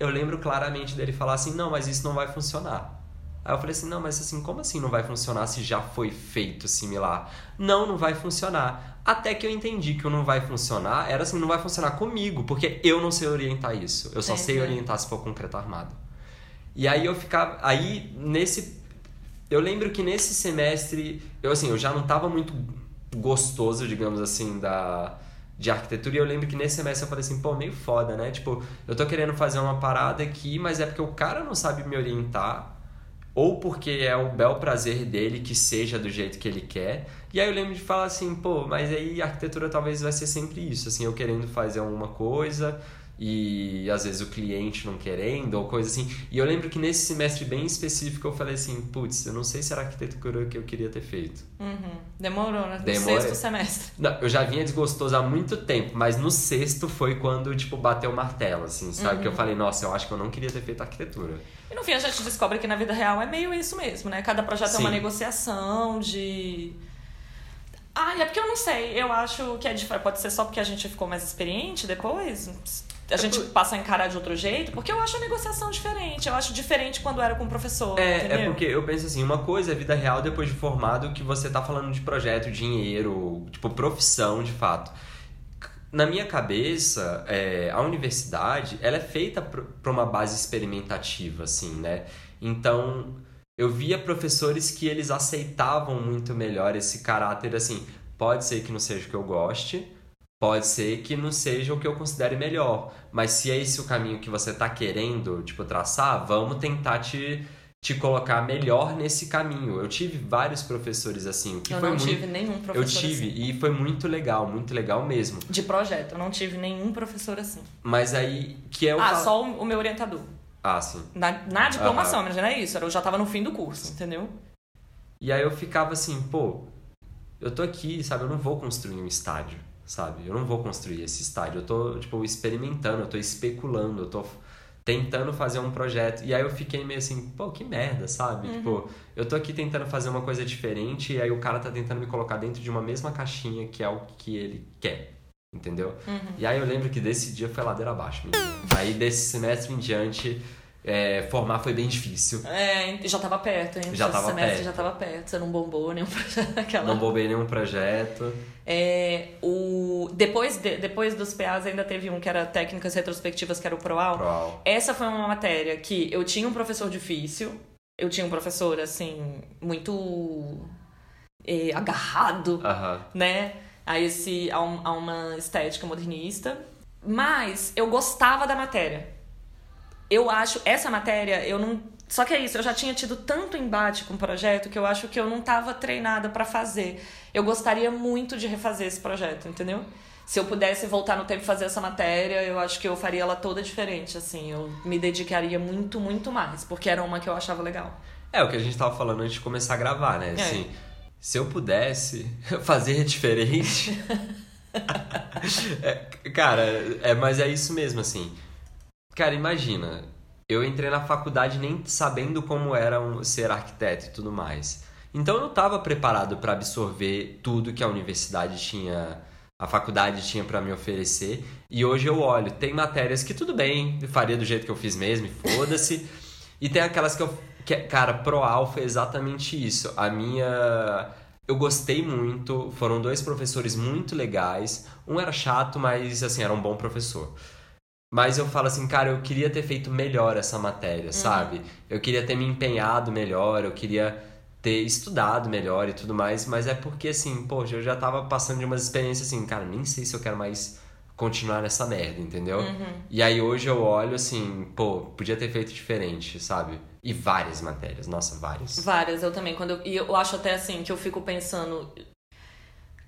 Eu lembro claramente dele falar assim: não, mas isso não vai funcionar. Aí eu falei assim: não, mas assim, como assim não vai funcionar se já foi feito similar? Não, não vai funcionar. Até que eu entendi que o não vai funcionar era assim: não vai funcionar comigo, porque eu não sei orientar isso. Eu só é, sei é. orientar se for concreto armado. E aí eu ficava. Aí nesse. Eu lembro que nesse semestre, eu assim, eu já não tava muito gostoso, digamos assim, da de arquitetura. E eu lembro que nesse semestre eu falei assim, pô, meio foda, né? Tipo, eu tô querendo fazer uma parada aqui, mas é porque o cara não sabe me orientar ou porque é o bel prazer dele que seja do jeito que ele quer. E aí eu lembro de falar assim, pô, mas aí a arquitetura talvez vai ser sempre isso, assim, eu querendo fazer alguma coisa e às vezes o cliente não querendo ou coisa assim. E eu lembro que nesse semestre bem específico eu falei assim, putz, eu não sei se era arquitetura que eu queria ter feito. Uhum. Demorou, né? No Demorei. sexto semestre. Não, eu já vinha desgostoso há muito tempo, mas no sexto foi quando, tipo, bateu o martelo, assim, sabe? Uhum. Que eu falei, nossa, eu acho que eu não queria ter feito arquitetura. E no fim a gente descobre que na vida real é meio isso mesmo, né? Cada projeto Sim. é uma negociação de ah, é porque eu não sei. Eu acho que é diferente. Pode ser só porque a gente ficou mais experiente depois? A gente é passa a encarar de outro jeito? Porque eu acho a negociação diferente. Eu acho diferente quando era com o professor. É, é entendeu? é porque eu penso assim: uma coisa é vida real depois de formado, que você tá falando de projeto, dinheiro, tipo, profissão de fato. Na minha cabeça, é, a universidade ela é feita para uma base experimentativa, assim, né? Então eu via professores que eles aceitavam muito melhor esse caráter assim. Pode ser que não seja o que eu goste, pode ser que não seja o que eu considere melhor, mas se é esse o caminho que você está querendo, tipo, traçar, vamos tentar te, te colocar melhor nesse caminho. Eu tive vários professores assim, que eu foi não muito... tive nenhum professor Eu tive assim. e foi muito legal, muito legal mesmo. De projeto, eu não tive nenhum professor assim. Mas aí que é o Ah, só o meu orientador. Ah, sim. Na, na diplomação, uhum. mas não é isso. Eu já tava no fim do curso, entendeu? E aí eu ficava assim, pô, eu tô aqui, sabe? Eu não vou construir um estádio, sabe? Eu não vou construir esse estádio. Eu tô, tipo, experimentando, eu tô especulando, eu tô tentando fazer um projeto. E aí eu fiquei meio assim, pô, que merda, sabe? Uhum. Tipo, eu tô aqui tentando fazer uma coisa diferente e aí o cara tá tentando me colocar dentro de uma mesma caixinha que é o que ele quer. Entendeu? Uhum. E aí eu lembro que desse dia foi ladeira abaixo. Menino. aí desse semestre em diante, é, formar foi bem difícil. É, já tava perto, hein? Já tava semestre perto. já tava perto. Você não bombou nenhum [laughs] projeto. Aquela... Não bombei nenhum projeto. É, o... depois, de, depois dos PAs ainda teve um que era técnicas retrospectivas, que era o ProAl. Proal. Essa foi uma matéria que eu tinha um professor difícil. Eu tinha um professor, assim, muito é, agarrado, uh -huh. né? a, esse, a, um, a uma estética modernista. Mas eu gostava da matéria. Eu acho, essa matéria, eu não. Só que é isso, eu já tinha tido tanto embate com o projeto que eu acho que eu não estava treinada para fazer. Eu gostaria muito de refazer esse projeto, entendeu? Se eu pudesse voltar no tempo e fazer essa matéria, eu acho que eu faria ela toda diferente, assim. Eu me dedicaria muito, muito mais, porque era uma que eu achava legal. É, o que a gente tava falando antes de começar a gravar, né? É. Assim, se eu pudesse [laughs] fazer diferente. [laughs] é, cara, é, mas é isso mesmo, assim. Cara, imagina, eu entrei na faculdade nem sabendo como era um, ser arquiteto e tudo mais. Então eu não estava preparado para absorver tudo que a universidade tinha, a faculdade tinha para me oferecer. E hoje eu olho, tem matérias que tudo bem, faria do jeito que eu fiz mesmo, foda-se. e tem aquelas que eu que, cara, Proal foi exatamente isso. A minha. Eu gostei muito, foram dois professores muito legais. Um era chato, mas assim, era um bom professor. Mas eu falo assim, cara, eu queria ter feito melhor essa matéria, uhum. sabe? Eu queria ter me empenhado melhor, eu queria ter estudado melhor e tudo mais, mas é porque, assim, poxa, eu já tava passando de umas experiências assim, cara, nem sei se eu quero mais continuar nessa merda, entendeu? Uhum. E aí hoje eu olho assim, pô, podia ter feito diferente, sabe? E várias matérias, nossa, várias. Várias, eu também. Quando eu, e eu acho até assim que eu fico pensando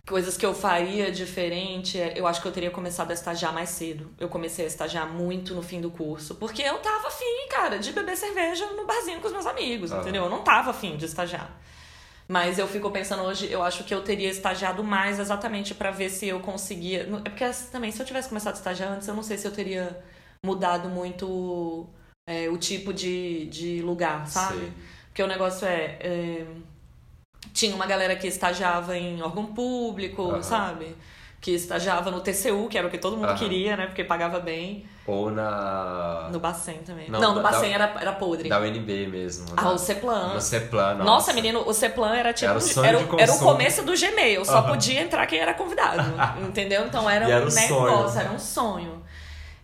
coisas que eu faria diferente, é, eu acho que eu teria começado a estagiar mais cedo. Eu comecei a estagiar muito no fim do curso, porque eu tava afim, cara, de beber cerveja no barzinho com os meus amigos, uhum. entendeu? Eu não tava afim de estagiar. Mas eu fico pensando hoje, eu acho que eu teria estagiado mais exatamente para ver se eu conseguia. É porque também, se eu tivesse começado a estagiar antes, eu não sei se eu teria mudado muito é, o tipo de, de lugar, sabe? Sim. Porque o negócio é, é, Tinha uma galera que estagiava em órgão público, uhum. sabe? Que estagiava no TCU, que era o que todo mundo uhum. queria, né? Porque pagava bem. Ou na. No Bacen também. Não, não no Bacen da, era, era podre. Da UNB mesmo. Ah, o Ceplan. No Ceplan, nossa. Nossa, menino, o Ceplan era tipo. Era o, era, era o começo do Gmail, só uhum. podia entrar quem era convidado. [laughs] entendeu? Então era, era um, um negócio, sonho. era um sonho.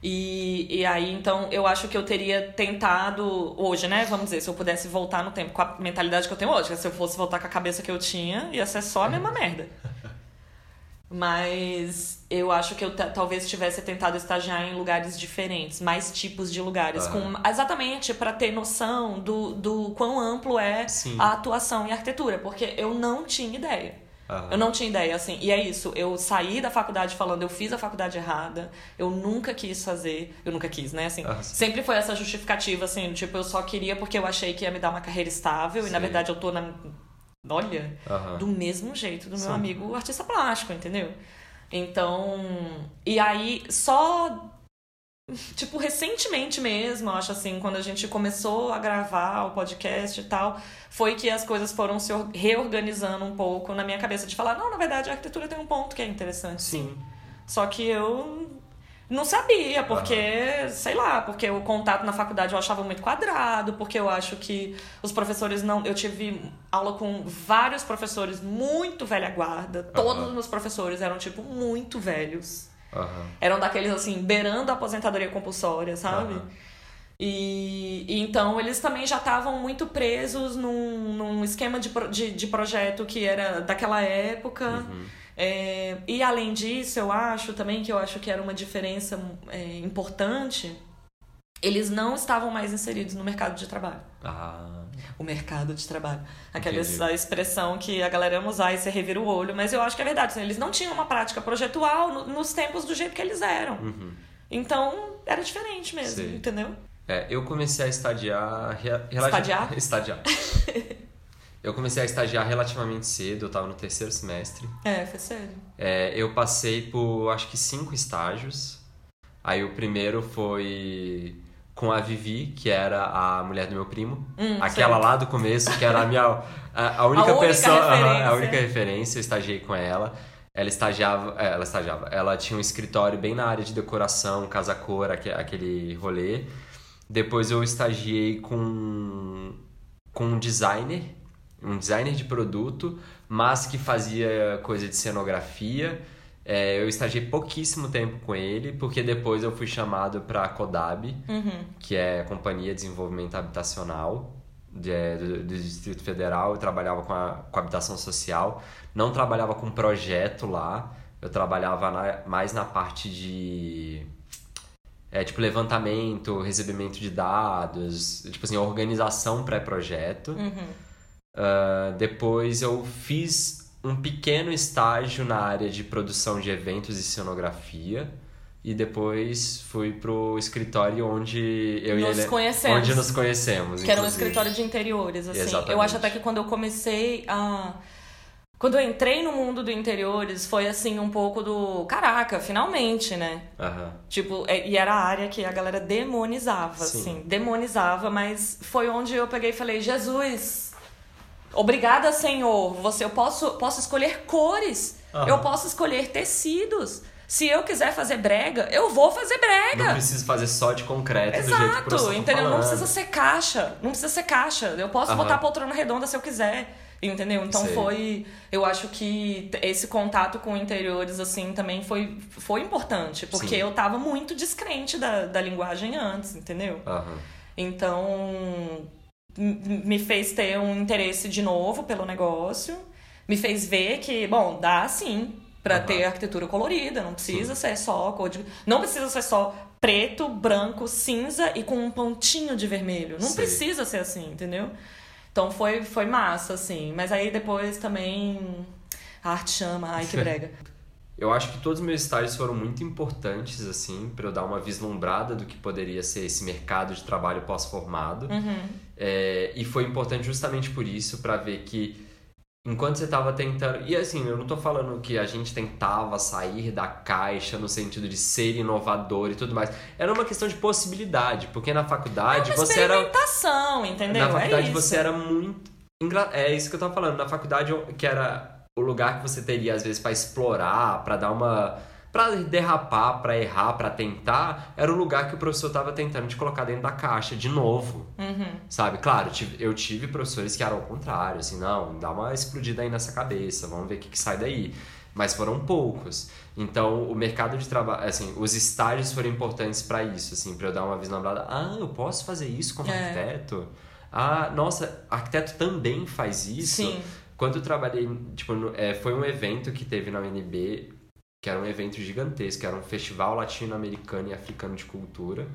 E, e aí, então, eu acho que eu teria tentado hoje, né? Vamos dizer, se eu pudesse voltar no tempo com a mentalidade que eu tenho hoje, se eu fosse voltar com a cabeça que eu tinha, ia ser só a mesma [laughs] merda. Mas eu acho que eu talvez tivesse tentado estagiar em lugares diferentes, mais tipos de lugares, uhum. com exatamente para ter noção do, do quão amplo é Sim. a atuação em arquitetura, porque eu não tinha ideia. Uhum. Eu não tinha ideia, assim. E é isso, eu saí da faculdade falando, eu fiz a faculdade errada, eu nunca quis fazer, eu nunca quis, né? Assim, uhum. sempre foi essa justificativa, assim, tipo, eu só queria porque eu achei que ia me dar uma carreira estável, Sim. e na verdade eu tô na olha, uhum. do mesmo jeito do meu Sim. amigo artista plástico, entendeu? Então, e aí só tipo recentemente mesmo, eu acho assim, quando a gente começou a gravar o podcast e tal, foi que as coisas foram se reorganizando um pouco na minha cabeça de falar, não, na verdade a arquitetura tem um ponto que é interessante. Sim. Só que eu não sabia, porque, uhum. sei lá, porque o contato na faculdade eu achava muito quadrado, porque eu acho que os professores não. Eu tive aula com vários professores muito velha guarda. Todos os meus professores eram, tipo, muito velhos. Uhum. Eram daqueles, assim, beirando a aposentadoria compulsória, sabe? E, e, então eles também já estavam muito presos num, num esquema de, de, de, projeto que era daquela época. Uhum é, e além disso, eu acho também que eu acho que era uma diferença é, importante. Eles não estavam mais inseridos no mercado de trabalho. Ah. O mercado de trabalho. Aquela expressão que a galera ama usar e você revira o olho, mas eu acho que é verdade. Assim, eles não tinham uma prática projetual no, nos tempos do jeito que eles eram. Uhum. Então, era diferente mesmo, Sim. entendeu? É, eu comecei a estagiar. Estadiar? Estadiar. [laughs] [laughs] Eu comecei a estagiar relativamente cedo, eu estava no terceiro semestre. É, foi cedo. É, eu passei por acho que cinco estágios. Aí o primeiro foi com a Vivi, que era a mulher do meu primo. Hum, aquela lá do começo, que era a minha. A, a única a pessoa. Única a única referência, eu estagiei com ela. Ela estagiava, é, ela estagiava. Ela tinha um escritório bem na área de decoração, casa cor, aquele rolê. Depois eu estagiei com com um designer um designer de produto, mas que fazia coisa de cenografia. É, eu estagiei pouquíssimo tempo com ele, porque depois eu fui chamado para a Codab, uhum. que é a Companhia de Desenvolvimento Habitacional de, do, do, Distrito Federal. Eu trabalhava com a com habitação social, não trabalhava com projeto lá, eu trabalhava na, mais na parte de é, tipo levantamento, recebimento de dados, tipo assim, organização pré-projeto. Uhum. Uh, depois eu fiz um pequeno estágio na área de produção de eventos e cenografia. E depois fui pro escritório onde eu nos e ele, conhecemos. onde nos conhecemos. Que era um escritório de interiores, assim. Exatamente. Eu acho até que quando eu comecei a quando eu entrei no mundo do interiores, foi assim um pouco do caraca, finalmente, né? Uhum. Tipo, é, e era a área que a galera demonizava, Sim. assim, demonizava, mas foi onde eu peguei e falei, Jesus, Obrigada, Senhor. Você, eu posso, posso escolher cores. Uhum. Eu posso escolher tecidos. Se eu quiser fazer brega, eu vou fazer brega. Não preciso fazer só de concreto Exato, do jeito que você entendeu? Tá não precisa ser caixa. Não precisa ser caixa. Eu posso uhum. botar a poltrona redonda se eu quiser. Entendeu? Então Sei. foi. Eu acho que esse contato com interiores, assim, também foi, foi importante. Porque Sim. eu tava muito descrente da, da linguagem antes, entendeu? Uhum. Então me fez ter um interesse de novo pelo negócio, me fez ver que, bom, dá sim para uhum. ter arquitetura colorida, não precisa sim. ser só cor de... não precisa ser só preto, branco, cinza e com um pontinho de vermelho. Não Sei. precisa ser assim, entendeu? Então foi foi massa assim, mas aí depois também a arte chama, ai que [laughs] brega. Eu acho que todos os meus estágios foram muito importantes, assim, para eu dar uma vislumbrada do que poderia ser esse mercado de trabalho pós-formado. Uhum. É, e foi importante justamente por isso, para ver que enquanto você estava tentando. E assim, eu não estou falando que a gente tentava sair da caixa no sentido de ser inovador e tudo mais. Era uma questão de possibilidade, porque na faculdade é você era. entendeu? Na faculdade é você era muito. É isso que eu tava falando. Na faculdade, que era o lugar que você teria às vezes para explorar, para dar uma para derrapar, para errar, para tentar, era o lugar que o professor estava tentando te colocar dentro da caixa de novo. Uhum. Sabe? Claro, eu tive professores que eram ao contrário, assim, não, dá uma explodida aí nessa cabeça, vamos ver o que, que sai daí. Mas foram poucos. Então, o mercado de trabalho, assim, os estágios foram importantes para isso, assim, para eu dar uma visão Ah, eu posso fazer isso como é. arquiteto? Ah, nossa, arquiteto também faz isso? Sim. Quando eu trabalhei, tipo, no, é, foi um evento que teve na UNB, que era um evento gigantesco, era um festival latino-americano e africano de cultura.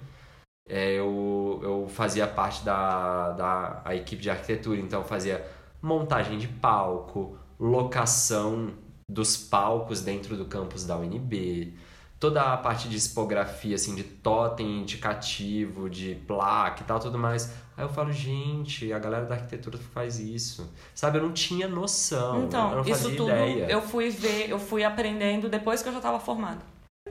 É, eu, eu fazia parte da, da a equipe de arquitetura, então fazia montagem de palco, locação dos palcos dentro do campus da UNB, toda a parte de expografia, assim, de totem indicativo, de placa e tal, tudo mais. Aí eu falo, gente, a galera da arquitetura faz isso. Sabe, eu não tinha noção. Então, eu não fazia isso tudo ideia. eu fui ver, eu fui aprendendo depois que eu já estava formada.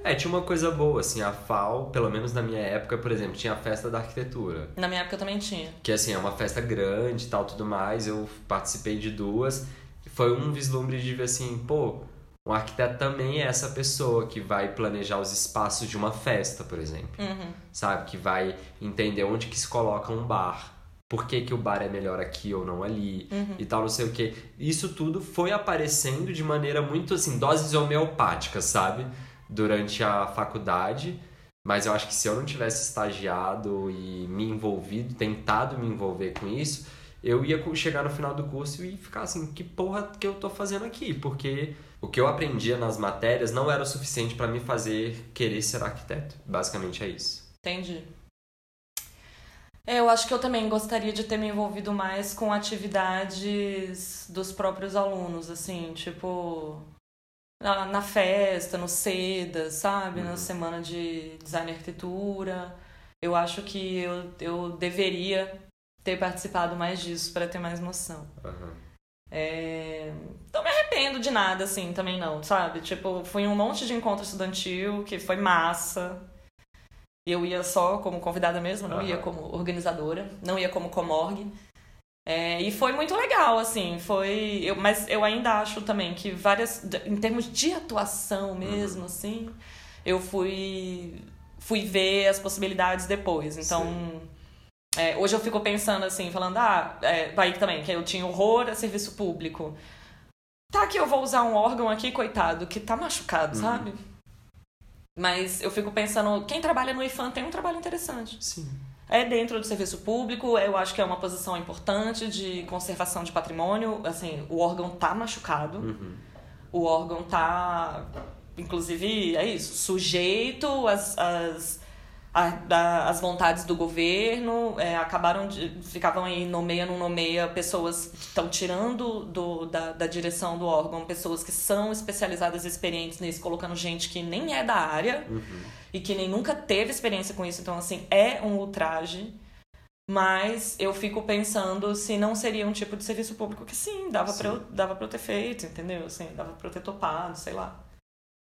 É, tinha uma coisa boa, assim, a FAO, pelo menos na minha época, por exemplo, tinha a festa da arquitetura. Na minha época também tinha. Que, assim, é uma festa grande e tal, tudo mais. Eu participei de duas. Foi um vislumbre de ver, assim, pô, um arquiteto também é essa pessoa que vai planejar os espaços de uma festa, por exemplo. Uhum. Sabe? Que vai entender onde que se coloca um bar. Por que, que o bar é melhor aqui ou não ali uhum. e tal, não sei o que. Isso tudo foi aparecendo de maneira muito assim, doses homeopáticas, sabe? Durante a faculdade. Mas eu acho que se eu não tivesse estagiado e me envolvido, tentado me envolver com isso, eu ia chegar no final do curso e ficar assim, que porra que eu tô fazendo aqui? Porque o que eu aprendia nas matérias não era o suficiente para me fazer querer ser arquiteto. Basicamente é isso. Entendi. É, eu acho que eu também gostaria de ter me envolvido mais com atividades dos próprios alunos, assim, tipo na, na festa, no SEDA, sabe? Uhum. Na semana de design e arquitetura. Eu acho que eu, eu deveria ter participado mais disso para ter mais noção. Uhum. É... Não me arrependo de nada, assim, também não, sabe? Tipo, fui em um monte de encontro estudantil que foi massa. Eu ia só como convidada mesmo, não uhum. ia como organizadora, não ia como comorgue. É, e foi muito legal, assim, foi. Eu, mas eu ainda acho também que várias. Em termos de atuação mesmo, uhum. assim, eu fui. fui ver as possibilidades depois. Então. É, hoje eu fico pensando assim, falando, ah, é, aí também, que eu tinha horror a serviço público. Tá que eu vou usar um órgão aqui, coitado, que tá machucado, uhum. sabe? Mas eu fico pensando, quem trabalha no IFAM tem um trabalho interessante. Sim. É dentro do serviço público, eu acho que é uma posição importante de conservação de patrimônio. Assim, o órgão tá machucado, uhum. o órgão tá, inclusive, é isso, sujeito às, às a, da, as vontades do governo, é, acabaram de, ficavam aí nomeia, não nomeia, pessoas que estão tirando do, da, da direção do órgão, pessoas que são especializadas e experientes nisso, colocando gente que nem é da área uhum. e que nem nunca teve experiência com isso, então assim, é um ultraje. Mas eu fico pensando se não seria um tipo de serviço público que sim, dava para eu, dava pra eu ter feito, entendeu? Assim, dava para eu ter topado, sei lá.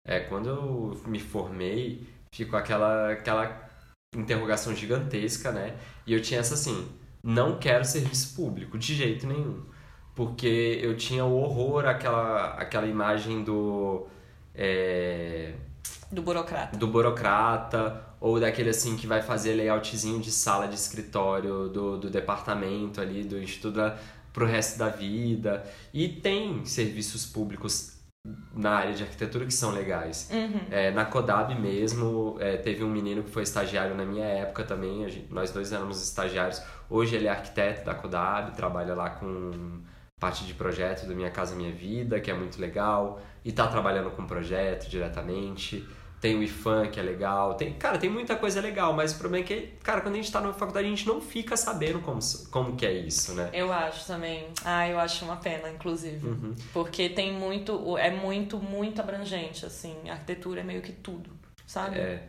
É, quando eu me formei, ficou aquela, aquela interrogação gigantesca, né? E eu tinha essa assim, não quero serviço público de jeito nenhum. Porque eu tinha o horror àquela, àquela imagem do. É... Do burocrata. Do burocrata, ou daquele assim que vai fazer layoutzinho de sala de escritório do, do departamento ali, do instituto para pro resto da vida. E tem serviços públicos na área de arquitetura que são legais. Uhum. É, na Codab mesmo, é, teve um menino que foi estagiário na minha época também, gente, nós dois éramos estagiários. Hoje ele é arquiteto da Codab, trabalha lá com parte de projeto do Minha Casa Minha Vida, que é muito legal, e tá trabalhando com projeto diretamente tem o IFAM, que é legal, tem, cara, tem muita coisa legal, mas o problema é que, cara, quando a gente tá na faculdade, a gente não fica sabendo como, como que é isso, né? Eu acho também. Ah, eu acho uma pena, inclusive. Uhum. Porque tem muito, é muito, muito abrangente, assim, a arquitetura é meio que tudo, sabe? É.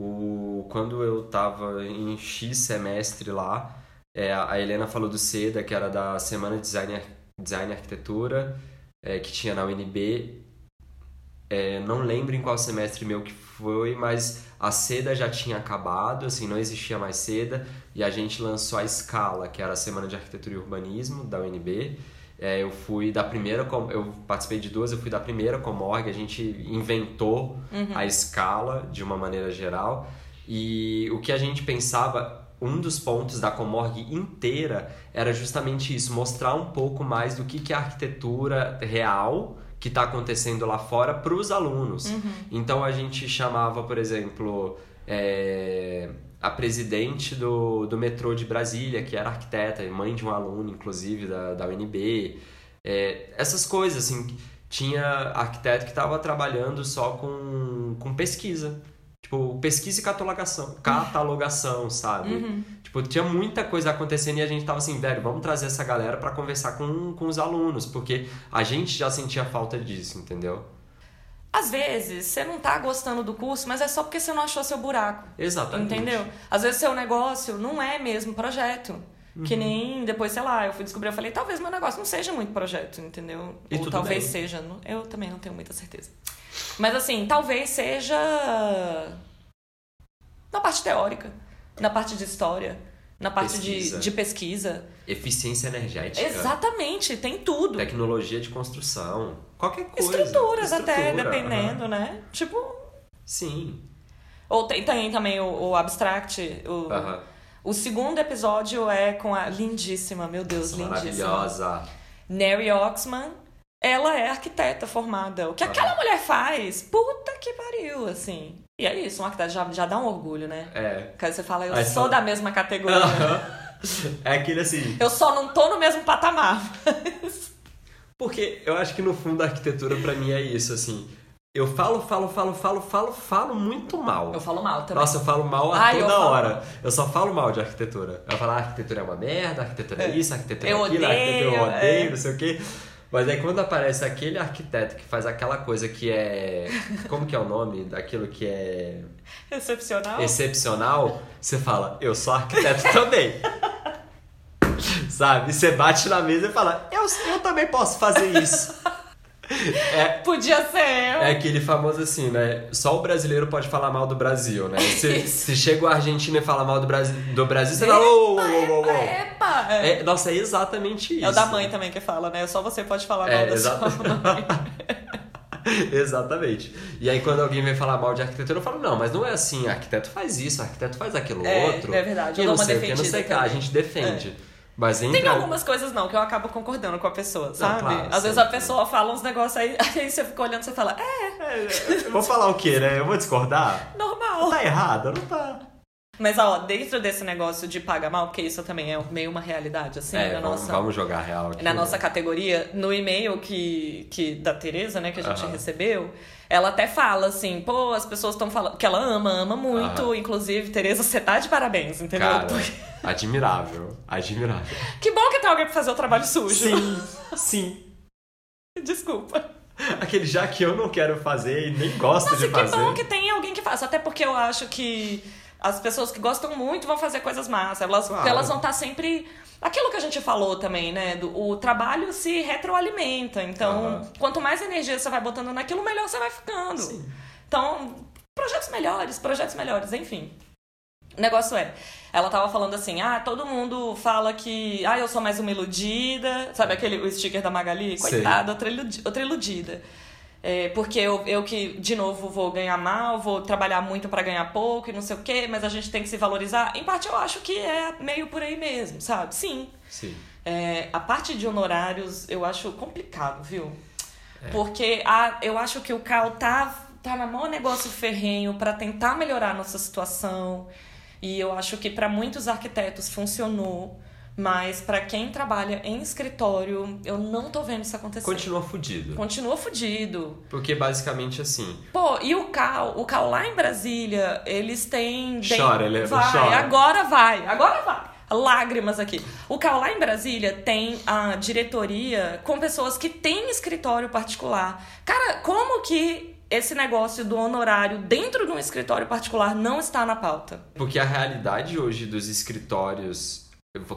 O, quando eu tava em X semestre lá, é, a Helena falou do SEDA, que era da Semana de Design, Design e Arquitetura, é, que tinha na UNB, é, não lembro em qual semestre meu que foi, mas a seda já tinha acabado, assim, não existia mais seda, e a gente lançou a Escala, que era a Semana de Arquitetura e Urbanismo da UNB. É, eu fui da primeira, eu participei de duas, eu fui da primeira Comorg, a gente inventou uhum. a escala de uma maneira geral, e o que a gente pensava, um dos pontos da Comorg inteira era justamente isso, mostrar um pouco mais do que, que é a arquitetura real que está acontecendo lá fora para os alunos. Uhum. Então a gente chamava, por exemplo, é, a presidente do, do metrô de Brasília, que era arquiteta, mãe de um aluno, inclusive, da, da UNB. É, essas coisas, assim. Tinha arquiteto que estava trabalhando só com, com pesquisa. Tipo, pesquisa e catalogação, catalogação sabe? Uhum. Tipo, tinha muita coisa acontecendo e a gente tava assim, velho, vamos trazer essa galera para conversar com, com os alunos, porque a gente já sentia falta disso, entendeu? Às vezes, você não tá gostando do curso, mas é só porque você não achou seu buraco. Exatamente. Entendeu? Às vezes, seu negócio não é mesmo projeto. Uhum. Que nem depois, sei lá, eu fui descobrir, eu falei, talvez meu negócio não seja muito projeto, entendeu? E Ou talvez bem. seja. Eu também não tenho muita certeza. Mas assim, talvez seja na parte teórica, na parte de história, na parte Pesquisa. De, de pesquisa. Eficiência energética. Exatamente, tem tudo. Tecnologia de construção. Qualquer coisa. Estruturas até, Estrutura, dependendo, aham. né? Tipo. Sim. Ou tem, tem também o, o Abstract. O, Aham. O segundo episódio é com a lindíssima, meu Deus, lindíssima. Maravilhosa. Neri Oxman. Ela é arquiteta formada. O que aquela mulher faz, puta que pariu, assim. E é isso, um arquiteto já, já dá um orgulho, né? É. Porque você fala, eu Aí sou da mesma categoria. [laughs] É aquele assim. Eu só não tô no mesmo patamar. Porque eu acho que no fundo a arquitetura pra mim é isso, assim. Eu falo, falo, falo, falo, falo, falo muito mal. Eu falo mal também. Nossa, eu falo mal a Ai, eu toda falo hora. mal. Eu só falo mal de arquitetura. Eu falo, ah, arquitetura é uma merda, arquitetura é, É. isso, arquitetura Eu é aquilo, arquitetura eu odeio, odeio, é. não sei o quê. Mas aí quando aparece aquele arquiteto que faz aquela coisa que é. Como que é o nome daquilo que é Excepcional. excepcional, você fala, eu sou arquiteto também. [laughs] Sabe? Você bate na mesa e fala, eu, eu também posso fazer isso. É, Podia ser eu. é aquele famoso assim, né? Só o brasileiro pode falar mal do Brasil, né? Se, se chega o argentino e fala mal do Brasil, do Brasil você fala, ô, ô, ô, ô! É. É, nossa, é exatamente isso. É o da mãe também que fala, né? Só você pode falar mal É, da exato. sua mãe. [laughs] Exatamente. E aí quando alguém vem falar mal de arquitetura, eu falo, não, mas não é assim, arquiteto faz isso, arquiteto faz aquilo É, outro. é verdade, eu dou não uma sei o que, não defendida sei que, lá, a gente defende. Mas entre Tem algumas coisas não que eu acabo concordando com a pessoa, sabe? claro, Às vezes sempre. a pessoa fala uns negócios aí, [laughs] aí você fica olhando e você fala, é, É, vou falar o quê, né? Eu vou discordar? normal. Tá errado, não tá. Mas ó, dentro desse negócio de pagar mal, porque isso também é meio uma realidade, assim, é, na vamos, nossa. vamos jogar real aqui. na né? nossa categoria, no e-mail que, que da Tereza, né, que a gente recebeu, ela até fala assim, pô, as pessoas estão falando que ela ama, ama muito, inclusive, Tereza, você tá de parabéns, entendeu? Cara, Porque- admirável. Admirável. Que bom que tem alguém pra fazer o trabalho sujo. Sim, [laughs] sim. Desculpa. Aquele já que eu não quero fazer e nem gosto Nossa, de que fazer. bom que tem alguém que faça, até porque eu acho que as pessoas que gostam muito vão fazer coisas massas, elas, Claro. elas vão estar sempre Aquilo que a gente falou também, né? Do, o trabalho se retroalimenta. Então, Aham. quanto mais energia você vai botando naquilo, melhor você vai ficando. Sim. Então, projetos melhores, projetos melhores, enfim. O negócio é, ela tava falando assim, ah, todo mundo fala que, ah, eu sou mais uma iludida, sabe aquele o sticker da Magali? Coitada, outra, iludi- outra iludida. É, porque eu, eu que, de novo, vou ganhar mal, vou trabalhar muito pra ganhar pouco e não sei o quê, mas a gente tem que se valorizar. Em parte, eu acho que é meio por aí mesmo, sabe? Sim. Sim. É, a parte de honorários eu acho complicado, viu? É. Porque a, eu acho que o Cal tá, tá na maior negócio ferrenho para tentar melhorar a nossa situação. E eu acho que para muitos arquitetos funcionou. Mas para quem trabalha em escritório, eu não tô vendo isso acontecer. Continua fudido. Continua fudido. Porque basicamente assim. Pô, e o Cal, o Cal lá em Brasília, eles têm. Chora, ele vai, chora. Agora vai, agora vai. Lágrimas aqui. O Cal lá em Brasília tem a diretoria com pessoas que têm escritório particular. Cara, como que esse negócio do honorário dentro de um escritório particular não está na pauta? Porque a realidade hoje dos escritórios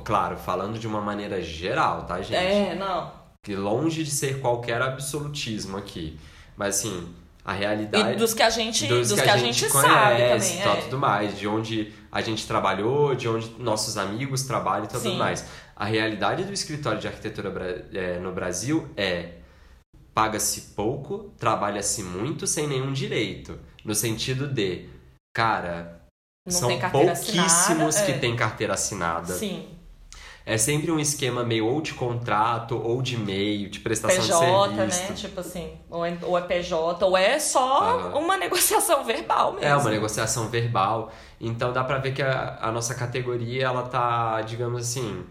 Claro, falando de uma maneira geral, tá, gente? É, não. Que longe de ser qualquer absolutismo aqui. Mas assim, a realidade. E dos que a gente, dos, dos que, a gente, gente conhece, sabe também. É. tudo mais. De onde a gente trabalhou, de onde nossos amigos trabalham e tudo Sim. mais. A realidade do escritório de arquitetura é, no Brasil é paga-se pouco, trabalha-se muito sem nenhum direito. No sentido de, cara, não São pouquíssimos que é. têm carteira assinada. Sim. É sempre um esquema meio ou de contrato ou de meio, de prestação PJ, de serviço. né? Tipo assim, ou é, ou é PJ, ou é só uhum. uma [laughs] negociação verbal mesmo. É, uma negociação verbal. Então dá pra ver que a, a nossa categoria, ela tá, digamos assim,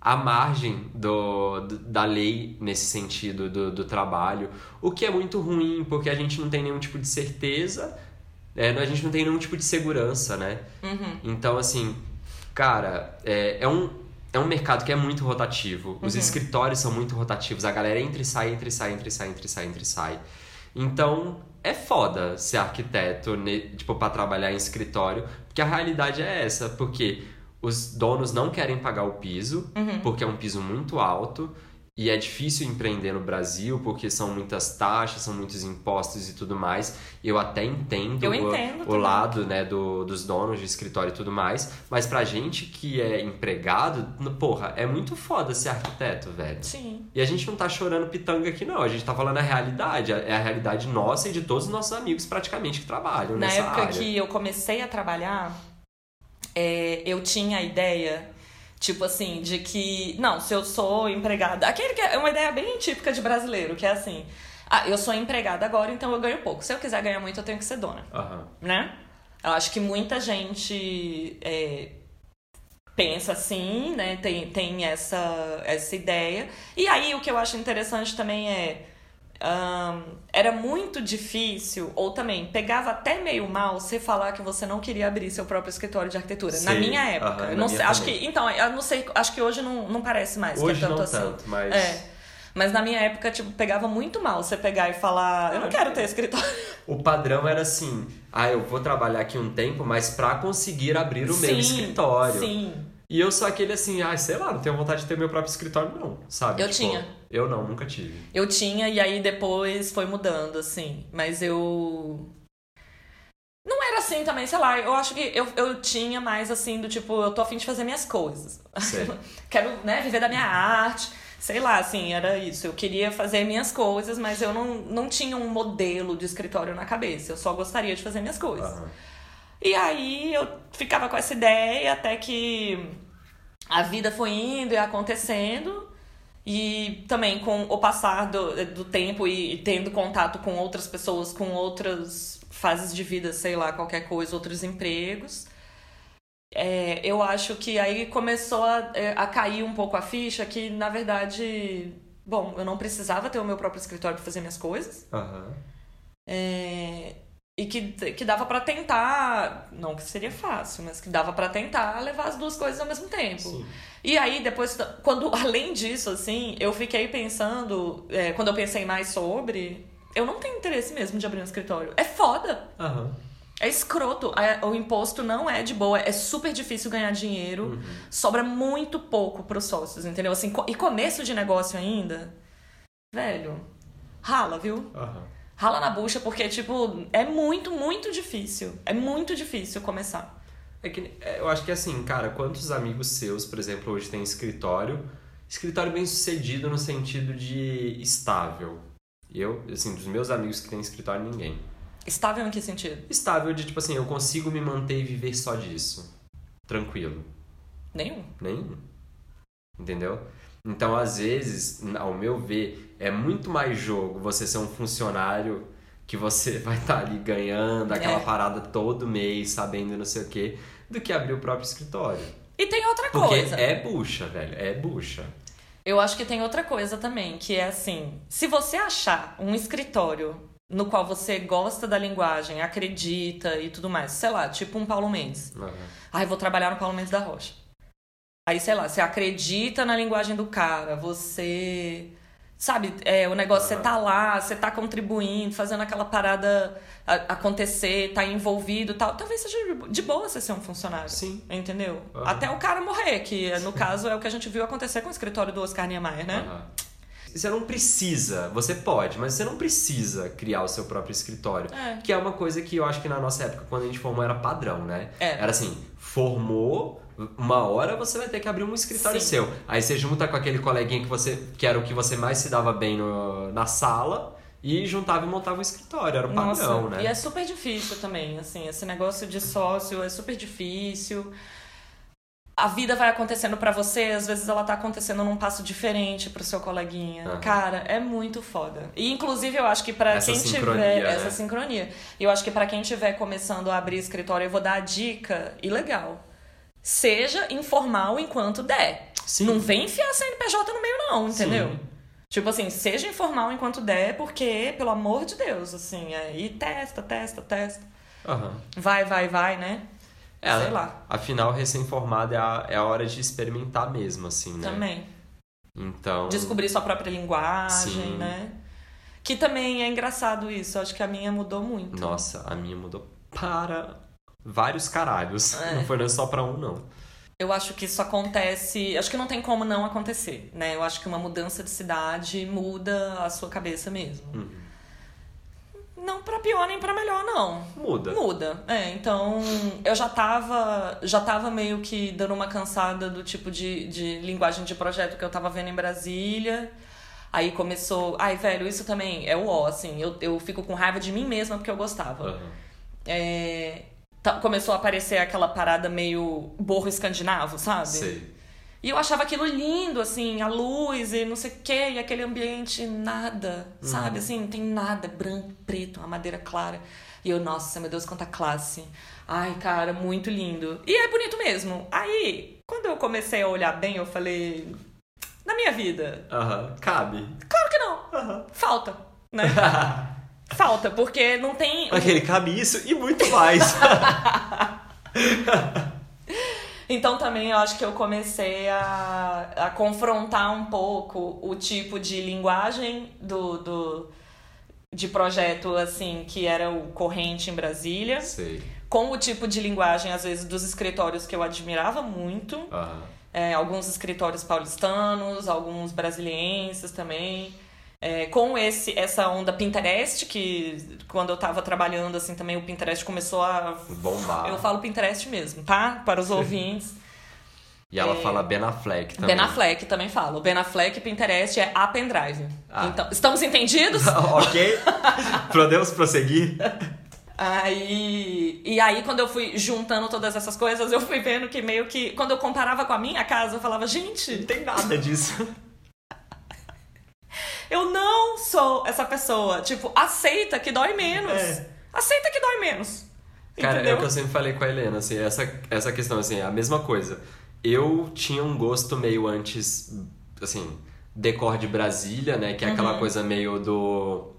à margem do, do, da lei nesse sentido do, do trabalho. O que é muito ruim, porque a gente não tem nenhum tipo de certeza é, a gente não tem nenhum tipo de segurança, né? Uhum. Então, assim, cara, é, é, um, é um mercado que é muito rotativo. Os uhum. escritórios são muito rotativos. A galera entra e sai, entra e sai, entra e sai, entra e sai, entra e sai. Então, é foda ser arquiteto, né, tipo, para trabalhar em escritório, porque a realidade é essa, porque os donos não querem pagar o piso, uhum. porque é um piso muito alto. E é difícil empreender no Brasil porque são muitas taxas, são muitos impostos e tudo mais. Eu até entendo, Eu entendo o, o, lado né, do, dos donos de escritório e tudo mais. Mas pra gente que é empregado, porra, é muito foda ser arquiteto, velho. Sim. E a gente não tá chorando pitanga aqui, não. A gente tá falando a realidade. É a realidade nossa e de todos os nossos amigos praticamente que trabalham Na nessa época área. que eu comecei a trabalhar, é, eu tinha a ideia Tipo assim, de que, não, se eu sou empregada. Aquele que é uma ideia bem típica de brasileiro, que é assim: ah, eu sou empregada agora, então eu ganho pouco. Se eu quiser ganhar muito, eu tenho que ser dona. Uhum. Né? Eu acho que muita gente é, pensa assim, né? Tem, tem essa, essa ideia. E aí o que eu acho interessante também é um, era muito difícil, ou também pegava até meio mal você falar que você não queria abrir seu próprio escritório de arquitetura. Sim, na minha época. Não sei, acho que. Então, eu não sei, acho que hoje não, não parece mais hoje que é tanto não assim. Tanto, mas... É. Mas na minha época, tipo, pegava muito mal você pegar e falar, eu não quero ter escritório. O padrão era assim, ah, eu vou trabalhar aqui um tempo, mas para conseguir abrir o sim, meu escritório. Sim. E eu sou aquele assim, ah, sei lá, não tenho vontade de ter meu próprio escritório, não, sabe? Eu tipo, tinha. Eu não, nunca tive. Eu tinha, e aí depois foi mudando, assim. Mas eu. Não era assim também, sei lá, eu acho que eu, eu tinha mais assim, do tipo, eu tô afim de fazer minhas coisas. [laughs] Quero, né, viver da minha arte. Sei lá, assim, era isso. Eu queria fazer minhas coisas, mas eu não, não tinha um modelo de escritório na cabeça. Eu só gostaria de fazer minhas coisas. Uhum. E aí eu ficava com essa ideia até que a vida foi indo e acontecendo. E também com o passar do, do tempo e, e tendo contato com outras pessoas, com outras fases de vida, sei lá, qualquer coisa, outros empregos. É, eu acho que aí começou a, é, a cair um pouco a ficha que, na verdade, bom, eu não precisava ter o meu próprio escritório para fazer minhas coisas. Uhum. É, e que, que dava para tentar, não que seria fácil, mas que dava para tentar levar as duas coisas ao mesmo tempo. Sim. E aí depois, quando [laughs] além disso, assim, eu fiquei pensando, é, quando eu pensei mais sobre, eu não tenho interesse mesmo de abrir um escritório. É foda. Uhum. É escroto. O imposto não é de boa. É super difícil ganhar dinheiro. Uhum. Sobra muito pouco pros sócios, entendeu? Assim, e começo de negócio ainda, velho, rala, viu? Uhum rala na bucha, porque, tipo, é muito, muito difícil. É muito difícil começar. É que é, eu acho que assim, cara, quantos amigos seus, por exemplo, hoje tem escritório, escritório bem sucedido no sentido de estável. Eu, assim, dos meus amigos que têm escritório, ninguém. Estável em que sentido? Estável de tipo assim, eu consigo me manter e viver só disso. Tranquilo. Nenhum. Nenhum. Entendeu? Então, às vezes, ao meu ver, é muito mais jogo você ser um funcionário que você [laughs] vai estar tá ali ganhando aquela é. parada todo mês, sabendo não sei o quê, do que abrir o próprio escritório. E tem outra Porque coisa. é bucha, velho, é bucha. Eu acho que tem outra coisa também, que é assim, se você achar um escritório no qual você gosta da linguagem, acredita e tudo mais, sei lá, tipo um Paulo Mendes. Uhum. Ai, vou trabalhar no Paulo Mendes da Rocha. Aí, sei lá, você acredita na linguagem do cara, você Sabe, é, o negócio, você tá lá, você tá contribuindo, fazendo aquela parada acontecer, tá envolvido tal. Talvez seja de boa você ser um funcionário. Sim. Entendeu? Uhum. Até o cara morrer, que no caso é o que a gente viu acontecer com o escritório do Oscar Niemeyer, né? Uhum. Você não precisa, você pode, mas você não precisa criar o seu próprio escritório. É. Que é uma coisa que eu acho que na nossa época, quando a gente formou, era padrão, né? É. Era assim, formou, uma hora você vai ter que abrir um escritório Sim. seu. Aí você junta com aquele coleguinha que você que era o que você mais se dava bem no, na sala e juntava e montava um escritório, era o padrão, Nossa, né? E é super difícil também, assim, esse negócio de sócio é super difícil. A vida vai acontecendo para você, às vezes ela tá acontecendo num passo diferente pro seu coleguinha. Uhum. Cara, é muito foda. E inclusive eu acho que para quem tiver né? essa sincronia, eu acho que para quem tiver começando a abrir escritório, eu vou dar a dica e legal seja informal enquanto der. Sim. Não vem enfiar CNPJ no meio, não, entendeu? Sim. Tipo assim, seja informal enquanto der, porque, pelo amor de Deus, assim, aí testa, testa, testa. Uhum. Vai, vai, vai, né? É, Sei lá. Afinal, recém-formado é a, é a hora de experimentar mesmo, assim, né? Também. Então. Descobrir sua própria linguagem, Sim. né? Que também é engraçado isso. Acho que a minha mudou muito. Nossa, a minha mudou para vários caralhos. É. Não foi só para um, não. Eu acho que isso acontece. Acho que não tem como não acontecer, né? Eu acho que uma mudança de cidade muda a sua cabeça mesmo. Uhum. Não pra pior nem pra melhor, não. Muda. Muda. É, então eu já tava, já tava meio que dando uma cansada do tipo de, de linguagem de projeto que eu tava vendo em Brasília. Aí começou. Ai, velho, isso também é o ó, assim. Eu, eu fico com raiva de mim mesma porque eu gostava. Uhum. É, começou a aparecer aquela parada meio borro escandinavo, sabe? Sei. E eu achava aquilo lindo, assim, a luz e não sei o quê, e aquele ambiente, nada, uhum. sabe? Assim, não tem nada, branco, preto, uma madeira clara. E eu, nossa, meu Deus, quanta classe. Ai, cara, muito lindo. E é bonito mesmo. Aí, quando eu comecei a olhar bem, eu falei. Na minha vida. Aham, uhum. cabe. Claro que não. Uhum. Falta, né? [laughs] Falta, porque não tem. Aquele cabe isso e muito mais. [laughs] então também eu acho que eu comecei a, a confrontar um pouco o tipo de linguagem do, do de projeto assim que era o corrente em Brasília. Sei. Com o tipo de linguagem, às vezes, dos escritórios que eu admirava muito. Uhum. É, alguns escritórios paulistanos, alguns brasilienses também. É, com esse essa onda Pinterest, que quando eu tava trabalhando assim também o Pinterest começou a. Bombar. Eu falo Pinterest mesmo, tá? Para os [laughs] ouvintes. E ela é... fala Ben Affleck também. Ben Affleck também fala. O Ben Affleck Pinterest é a pendrive. Ah. Então, estamos entendidos? [laughs] ok. Podemos prosseguir? Aí, e aí, quando eu fui juntando todas essas coisas, eu fui vendo que meio que. Quando eu comparava com a minha casa, eu falava, gente. Não tem nada disso. Eu não sou essa pessoa. Tipo, aceita que dói menos. É. Aceita que dói menos. Cara, Entendeu? é o que eu sempre falei com a Helena, assim, essa, essa questão, assim, é a mesma coisa. Eu tinha um gosto meio antes, assim, decor de Brasília, né? Que é aquela uhum. coisa meio do.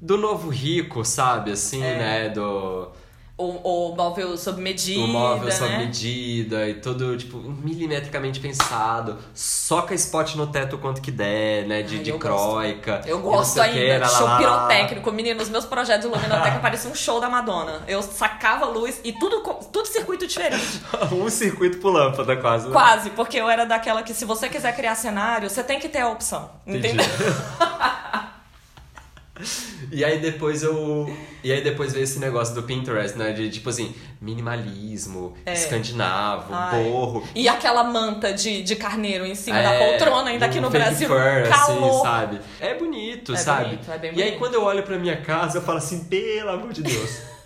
Do novo rico, sabe? Assim, é. né? Do o, o móvel sob medida. O móvel né? sob medida e todo, tipo, milimetricamente pensado. Soca spot no teto quanto que der, né? De, Ai, de croica. Gosto. Eu gosto ainda. Que, show lá, pirotécnico. Menino, nos meus projetos de luminoteca parecia um show da Madonna. Eu sacava luz e tudo, tudo circuito diferente. [laughs] um circuito por lâmpada, quase. Né? Quase, porque eu era daquela que se você quiser criar cenário, você tem que ter a opção. Entendi. Entendeu? [laughs] [laughs] E aí depois eu. E aí depois veio esse negócio do Pinterest, né? De tipo assim, minimalismo, é. escandinavo, Ai. borro. E aquela manta de, de carneiro em cima é, da poltrona, ainda aqui no Brasil. Fur, calor. Assim, sabe? É bonito, é sabe? Bonito, é bem bonito. E aí quando eu olho pra minha casa, eu falo assim, pelo amor de Deus. [laughs]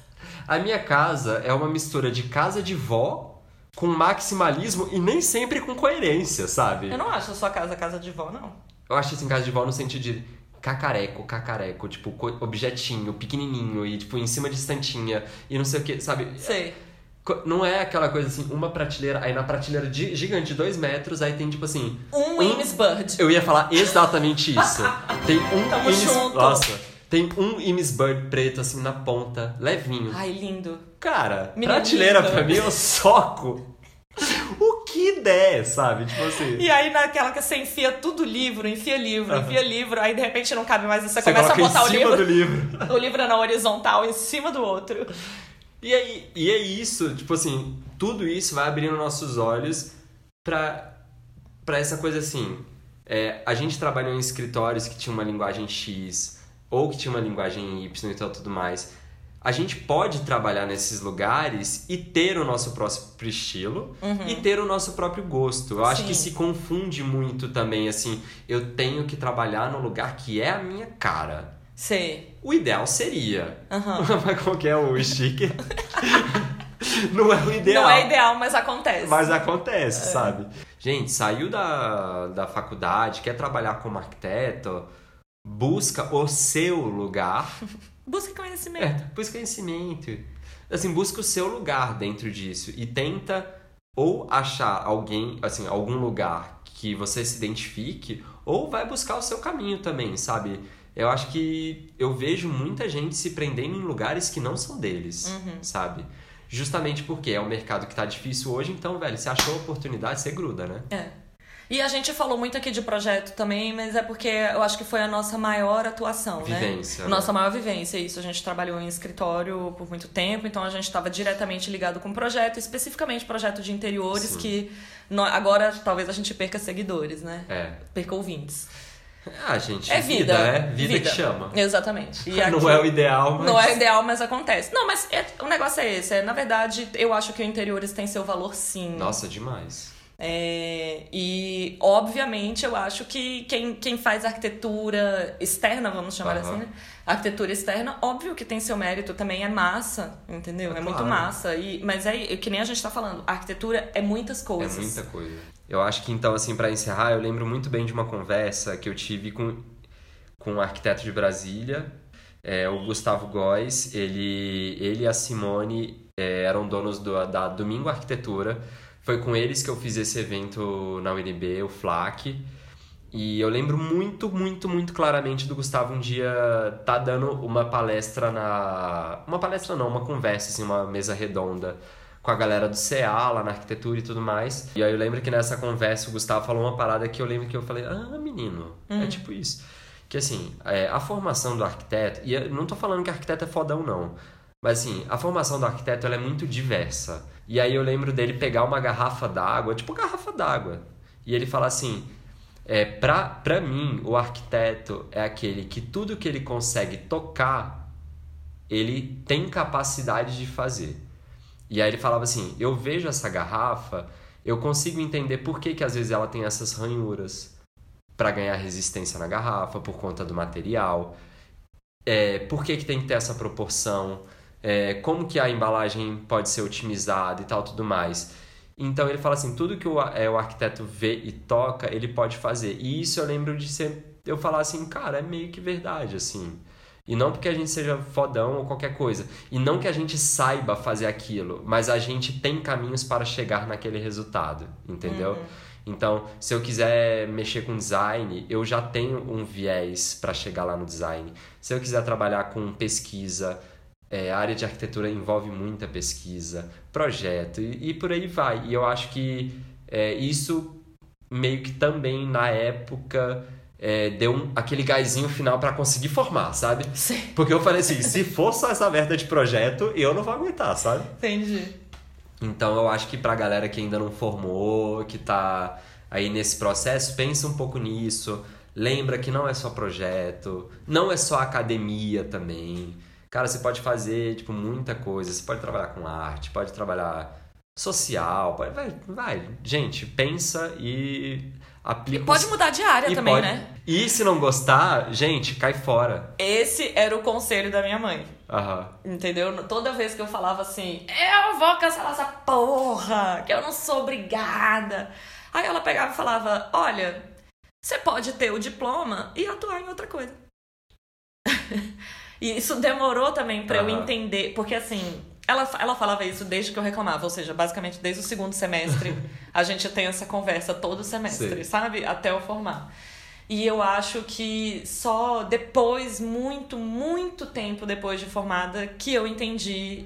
A minha casa é uma mistura de casa de vó com maximalismo e nem sempre com coerência, sabe? Eu não acho a sua casa casa de vó, não. Eu acho assim, casa de vó no sentido de cacareco, cacareco, tipo, objetinho, pequenininho e, tipo, em cima de estantinha e não sei o que, sabe? Sei. Não é aquela coisa assim, uma prateleira, aí na prateleira de, gigante de dois metros, aí tem tipo assim. Um, um Bird. Eu ia falar exatamente isso. tem um [laughs] Tamo Imis. Junto. Nossa. Tem um Imis Bird preto assim na ponta, levinho. Ai, lindo. Cara, Menino prateleira lindo. pra mim eu soco. O que der, sabe? Tipo assim. E aí naquela que você enfia tudo livro, enfia livro, enfia livro, aí de repente não cabe mais, você, você começa a botar o livro. livro. [laughs] O livro na horizontal, em cima do outro. E, aí, e é isso, tipo assim, tudo isso vai abrindo nossos olhos pra, pra essa coisa assim. É, a gente trabalhou em escritórios que tinham uma linguagem X ou que tinha uma linguagem Y e tal, tudo mais. A gente pode trabalhar nesses lugares e ter o nosso próprio estilo uhum. e ter o nosso próprio gosto. Eu Sim. acho que se confunde muito também, assim, eu tenho que trabalhar no lugar que é a minha cara. Sim. O ideal seria. Uhum. [laughs] Mas qual que é o sticker? [laughs] Não é o ideal. Não é ideal, mas acontece. Mas acontece, é. sabe? Gente, saiu da, da faculdade, quer trabalhar como arquiteto, busca o seu lugar. [laughs] busca conhecimento. É, busca conhecimento. Assim, busca o seu lugar dentro disso e tenta ou achar alguém, assim, algum lugar que você se identifique, ou vai buscar o seu caminho também, sabe? eu acho que eu vejo muita gente se prendendo em lugares que não são deles, uhum. sabe? Justamente porque é um mercado que tá difícil hoje, então, velho, você achou a oportunidade, você gruda, né? É. E a gente falou muito aqui de projeto também, mas é porque eu acho que foi a nossa maior atuação, vivência, né? Vivência. Nossa maior vivência, isso. A gente trabalhou em escritório por muito tempo, então a gente estava diretamente ligado com o projeto, especificamente projeto de interiores, Sim. que agora talvez a gente perca seguidores, né? É. Perca ouvintes. Ah, gente, é vida, vida é vida, vida, que chama. Exatamente. E [laughs] não é o ideal, mas... Não é o ideal, mas acontece. Não, mas é, o negócio é esse. É, na verdade, eu acho que o interiores tem seu valor sim. Nossa, demais. É, e, obviamente, eu acho que quem, quem faz arquitetura externa, vamos chamar uhum. assim, né? Arquitetura externa, óbvio que tem seu mérito também, é massa, entendeu? É, é claro. muito massa. E, mas é que nem a gente tá falando, a arquitetura é muitas coisas. É muita coisa. Eu acho que, então, assim, para encerrar, eu lembro muito bem de uma conversa que eu tive com, com um arquiteto de Brasília, é, o Gustavo Góes. Ele, ele e a Simone é, eram donos do, da Domingo Arquitetura, foi com eles que eu fiz esse evento na UNB, o FLAC. E eu lembro muito, muito, muito claramente do Gustavo um dia tá dando uma palestra na. Uma palestra não, uma conversa, assim, uma mesa redonda com a galera do CA lá na arquitetura e tudo mais. E aí eu lembro que nessa conversa o Gustavo falou uma parada que eu lembro que eu falei, ah, menino, é uhum. é tipo isso. Que assim, é, a formação do arquiteto, e eu não tô falando que arquiteto é fodão, não. Mas assim, a formação do arquiteto ela é muito diversa. E aí eu lembro dele pegar uma garrafa d'água, tipo garrafa d'água, e ele falar assim: é, pra, pra mim, o arquiteto é aquele que tudo que ele consegue tocar, ele tem capacidade de fazer. E aí ele falava assim: eu vejo essa garrafa, eu consigo entender por que, que às vezes ela tem essas ranhuras para ganhar resistência na garrafa por conta do material. É, por que, que tem que ter essa proporção? É, como que a embalagem pode ser otimizada e tal, tudo mais. Então ele fala assim, tudo que o, é, o arquiteto vê e toca, ele pode fazer. E isso eu lembro de ser, eu falar assim, cara, é meio que verdade, assim. E não porque a gente seja fodão ou qualquer coisa. E não que a gente saiba fazer aquilo, mas a gente tem caminhos para chegar naquele resultado, entendeu? Uhum. Então, se eu quiser mexer com design, eu já tenho um viés para chegar lá no design. Se eu quiser trabalhar com pesquisa, é, a área de arquitetura envolve muita pesquisa, projeto e, e por aí vai. E eu acho que é, isso meio que também na época é, deu um, aquele gásinho final para conseguir formar, sabe? Sim. Porque eu falei assim, se for só essa merda de projeto, eu não vou aguentar, sabe? Entendi. Então eu acho que pra galera que ainda não formou, que tá aí nesse processo, pensa um pouco nisso. Lembra que não é só projeto, não é só academia também. Cara, você pode fazer, tipo, muita coisa. Você pode trabalhar com arte, pode trabalhar social, pode... Vai, vai. Gente, pensa e Aplica e pode mudar de área e também, pode... né? E se não gostar, gente, cai fora. Esse era o conselho da minha mãe. Aham. Entendeu? Toda vez que eu falava assim, eu vou cancelar essa porra, que eu não sou obrigada. Aí ela pegava e falava, olha, você pode ter o diploma e atuar em outra coisa. [laughs] e isso demorou também para uhum. eu entender, porque assim, ela, ela falava isso desde que eu reclamava, ou seja, basicamente desde o segundo semestre [laughs] a gente tem essa conversa todo semestre, Sim. sabe? Até eu formar. E eu acho que só depois, muito, muito tempo depois de formada, que eu entendi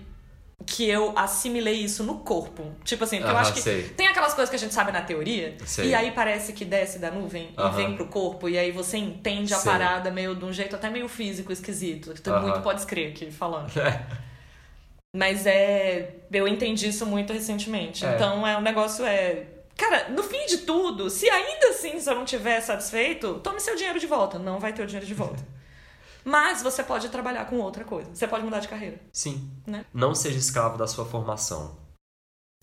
que eu assimilei isso no corpo. Tipo assim, porque uh -huh, eu acho que sei. tem aquelas coisas que a gente sabe na teoria, sei. e aí parece que desce da nuvem uh -huh. e vem pro corpo, e aí você entende a sei. parada meio de um jeito até meio físico esquisito. Que uh -huh. muito pode crer aqui falando. [laughs] Mas é. Eu entendi isso muito recentemente. É. Então é um negócio é. Cara, no fim de tudo, se ainda assim você não tiver satisfeito, tome seu dinheiro de volta. Não vai ter o dinheiro de volta. [laughs] Mas você pode trabalhar com outra coisa. Você pode mudar de carreira. Sim. Né? Não seja escravo da sua formação.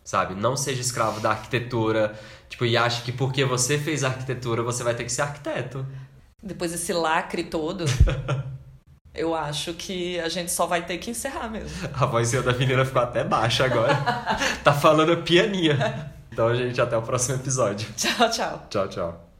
Sabe? Não seja escravo da arquitetura. Tipo, e ache que porque você fez arquitetura, você vai ter que ser arquiteto. Depois desse lacre todo. [laughs] Eu acho que a gente só vai ter que encerrar mesmo. A vozinha da menina ficou até baixa agora. [laughs] tá falando pianinha. Então, gente, até o próximo episódio. Tchau, tchau. Tchau, tchau.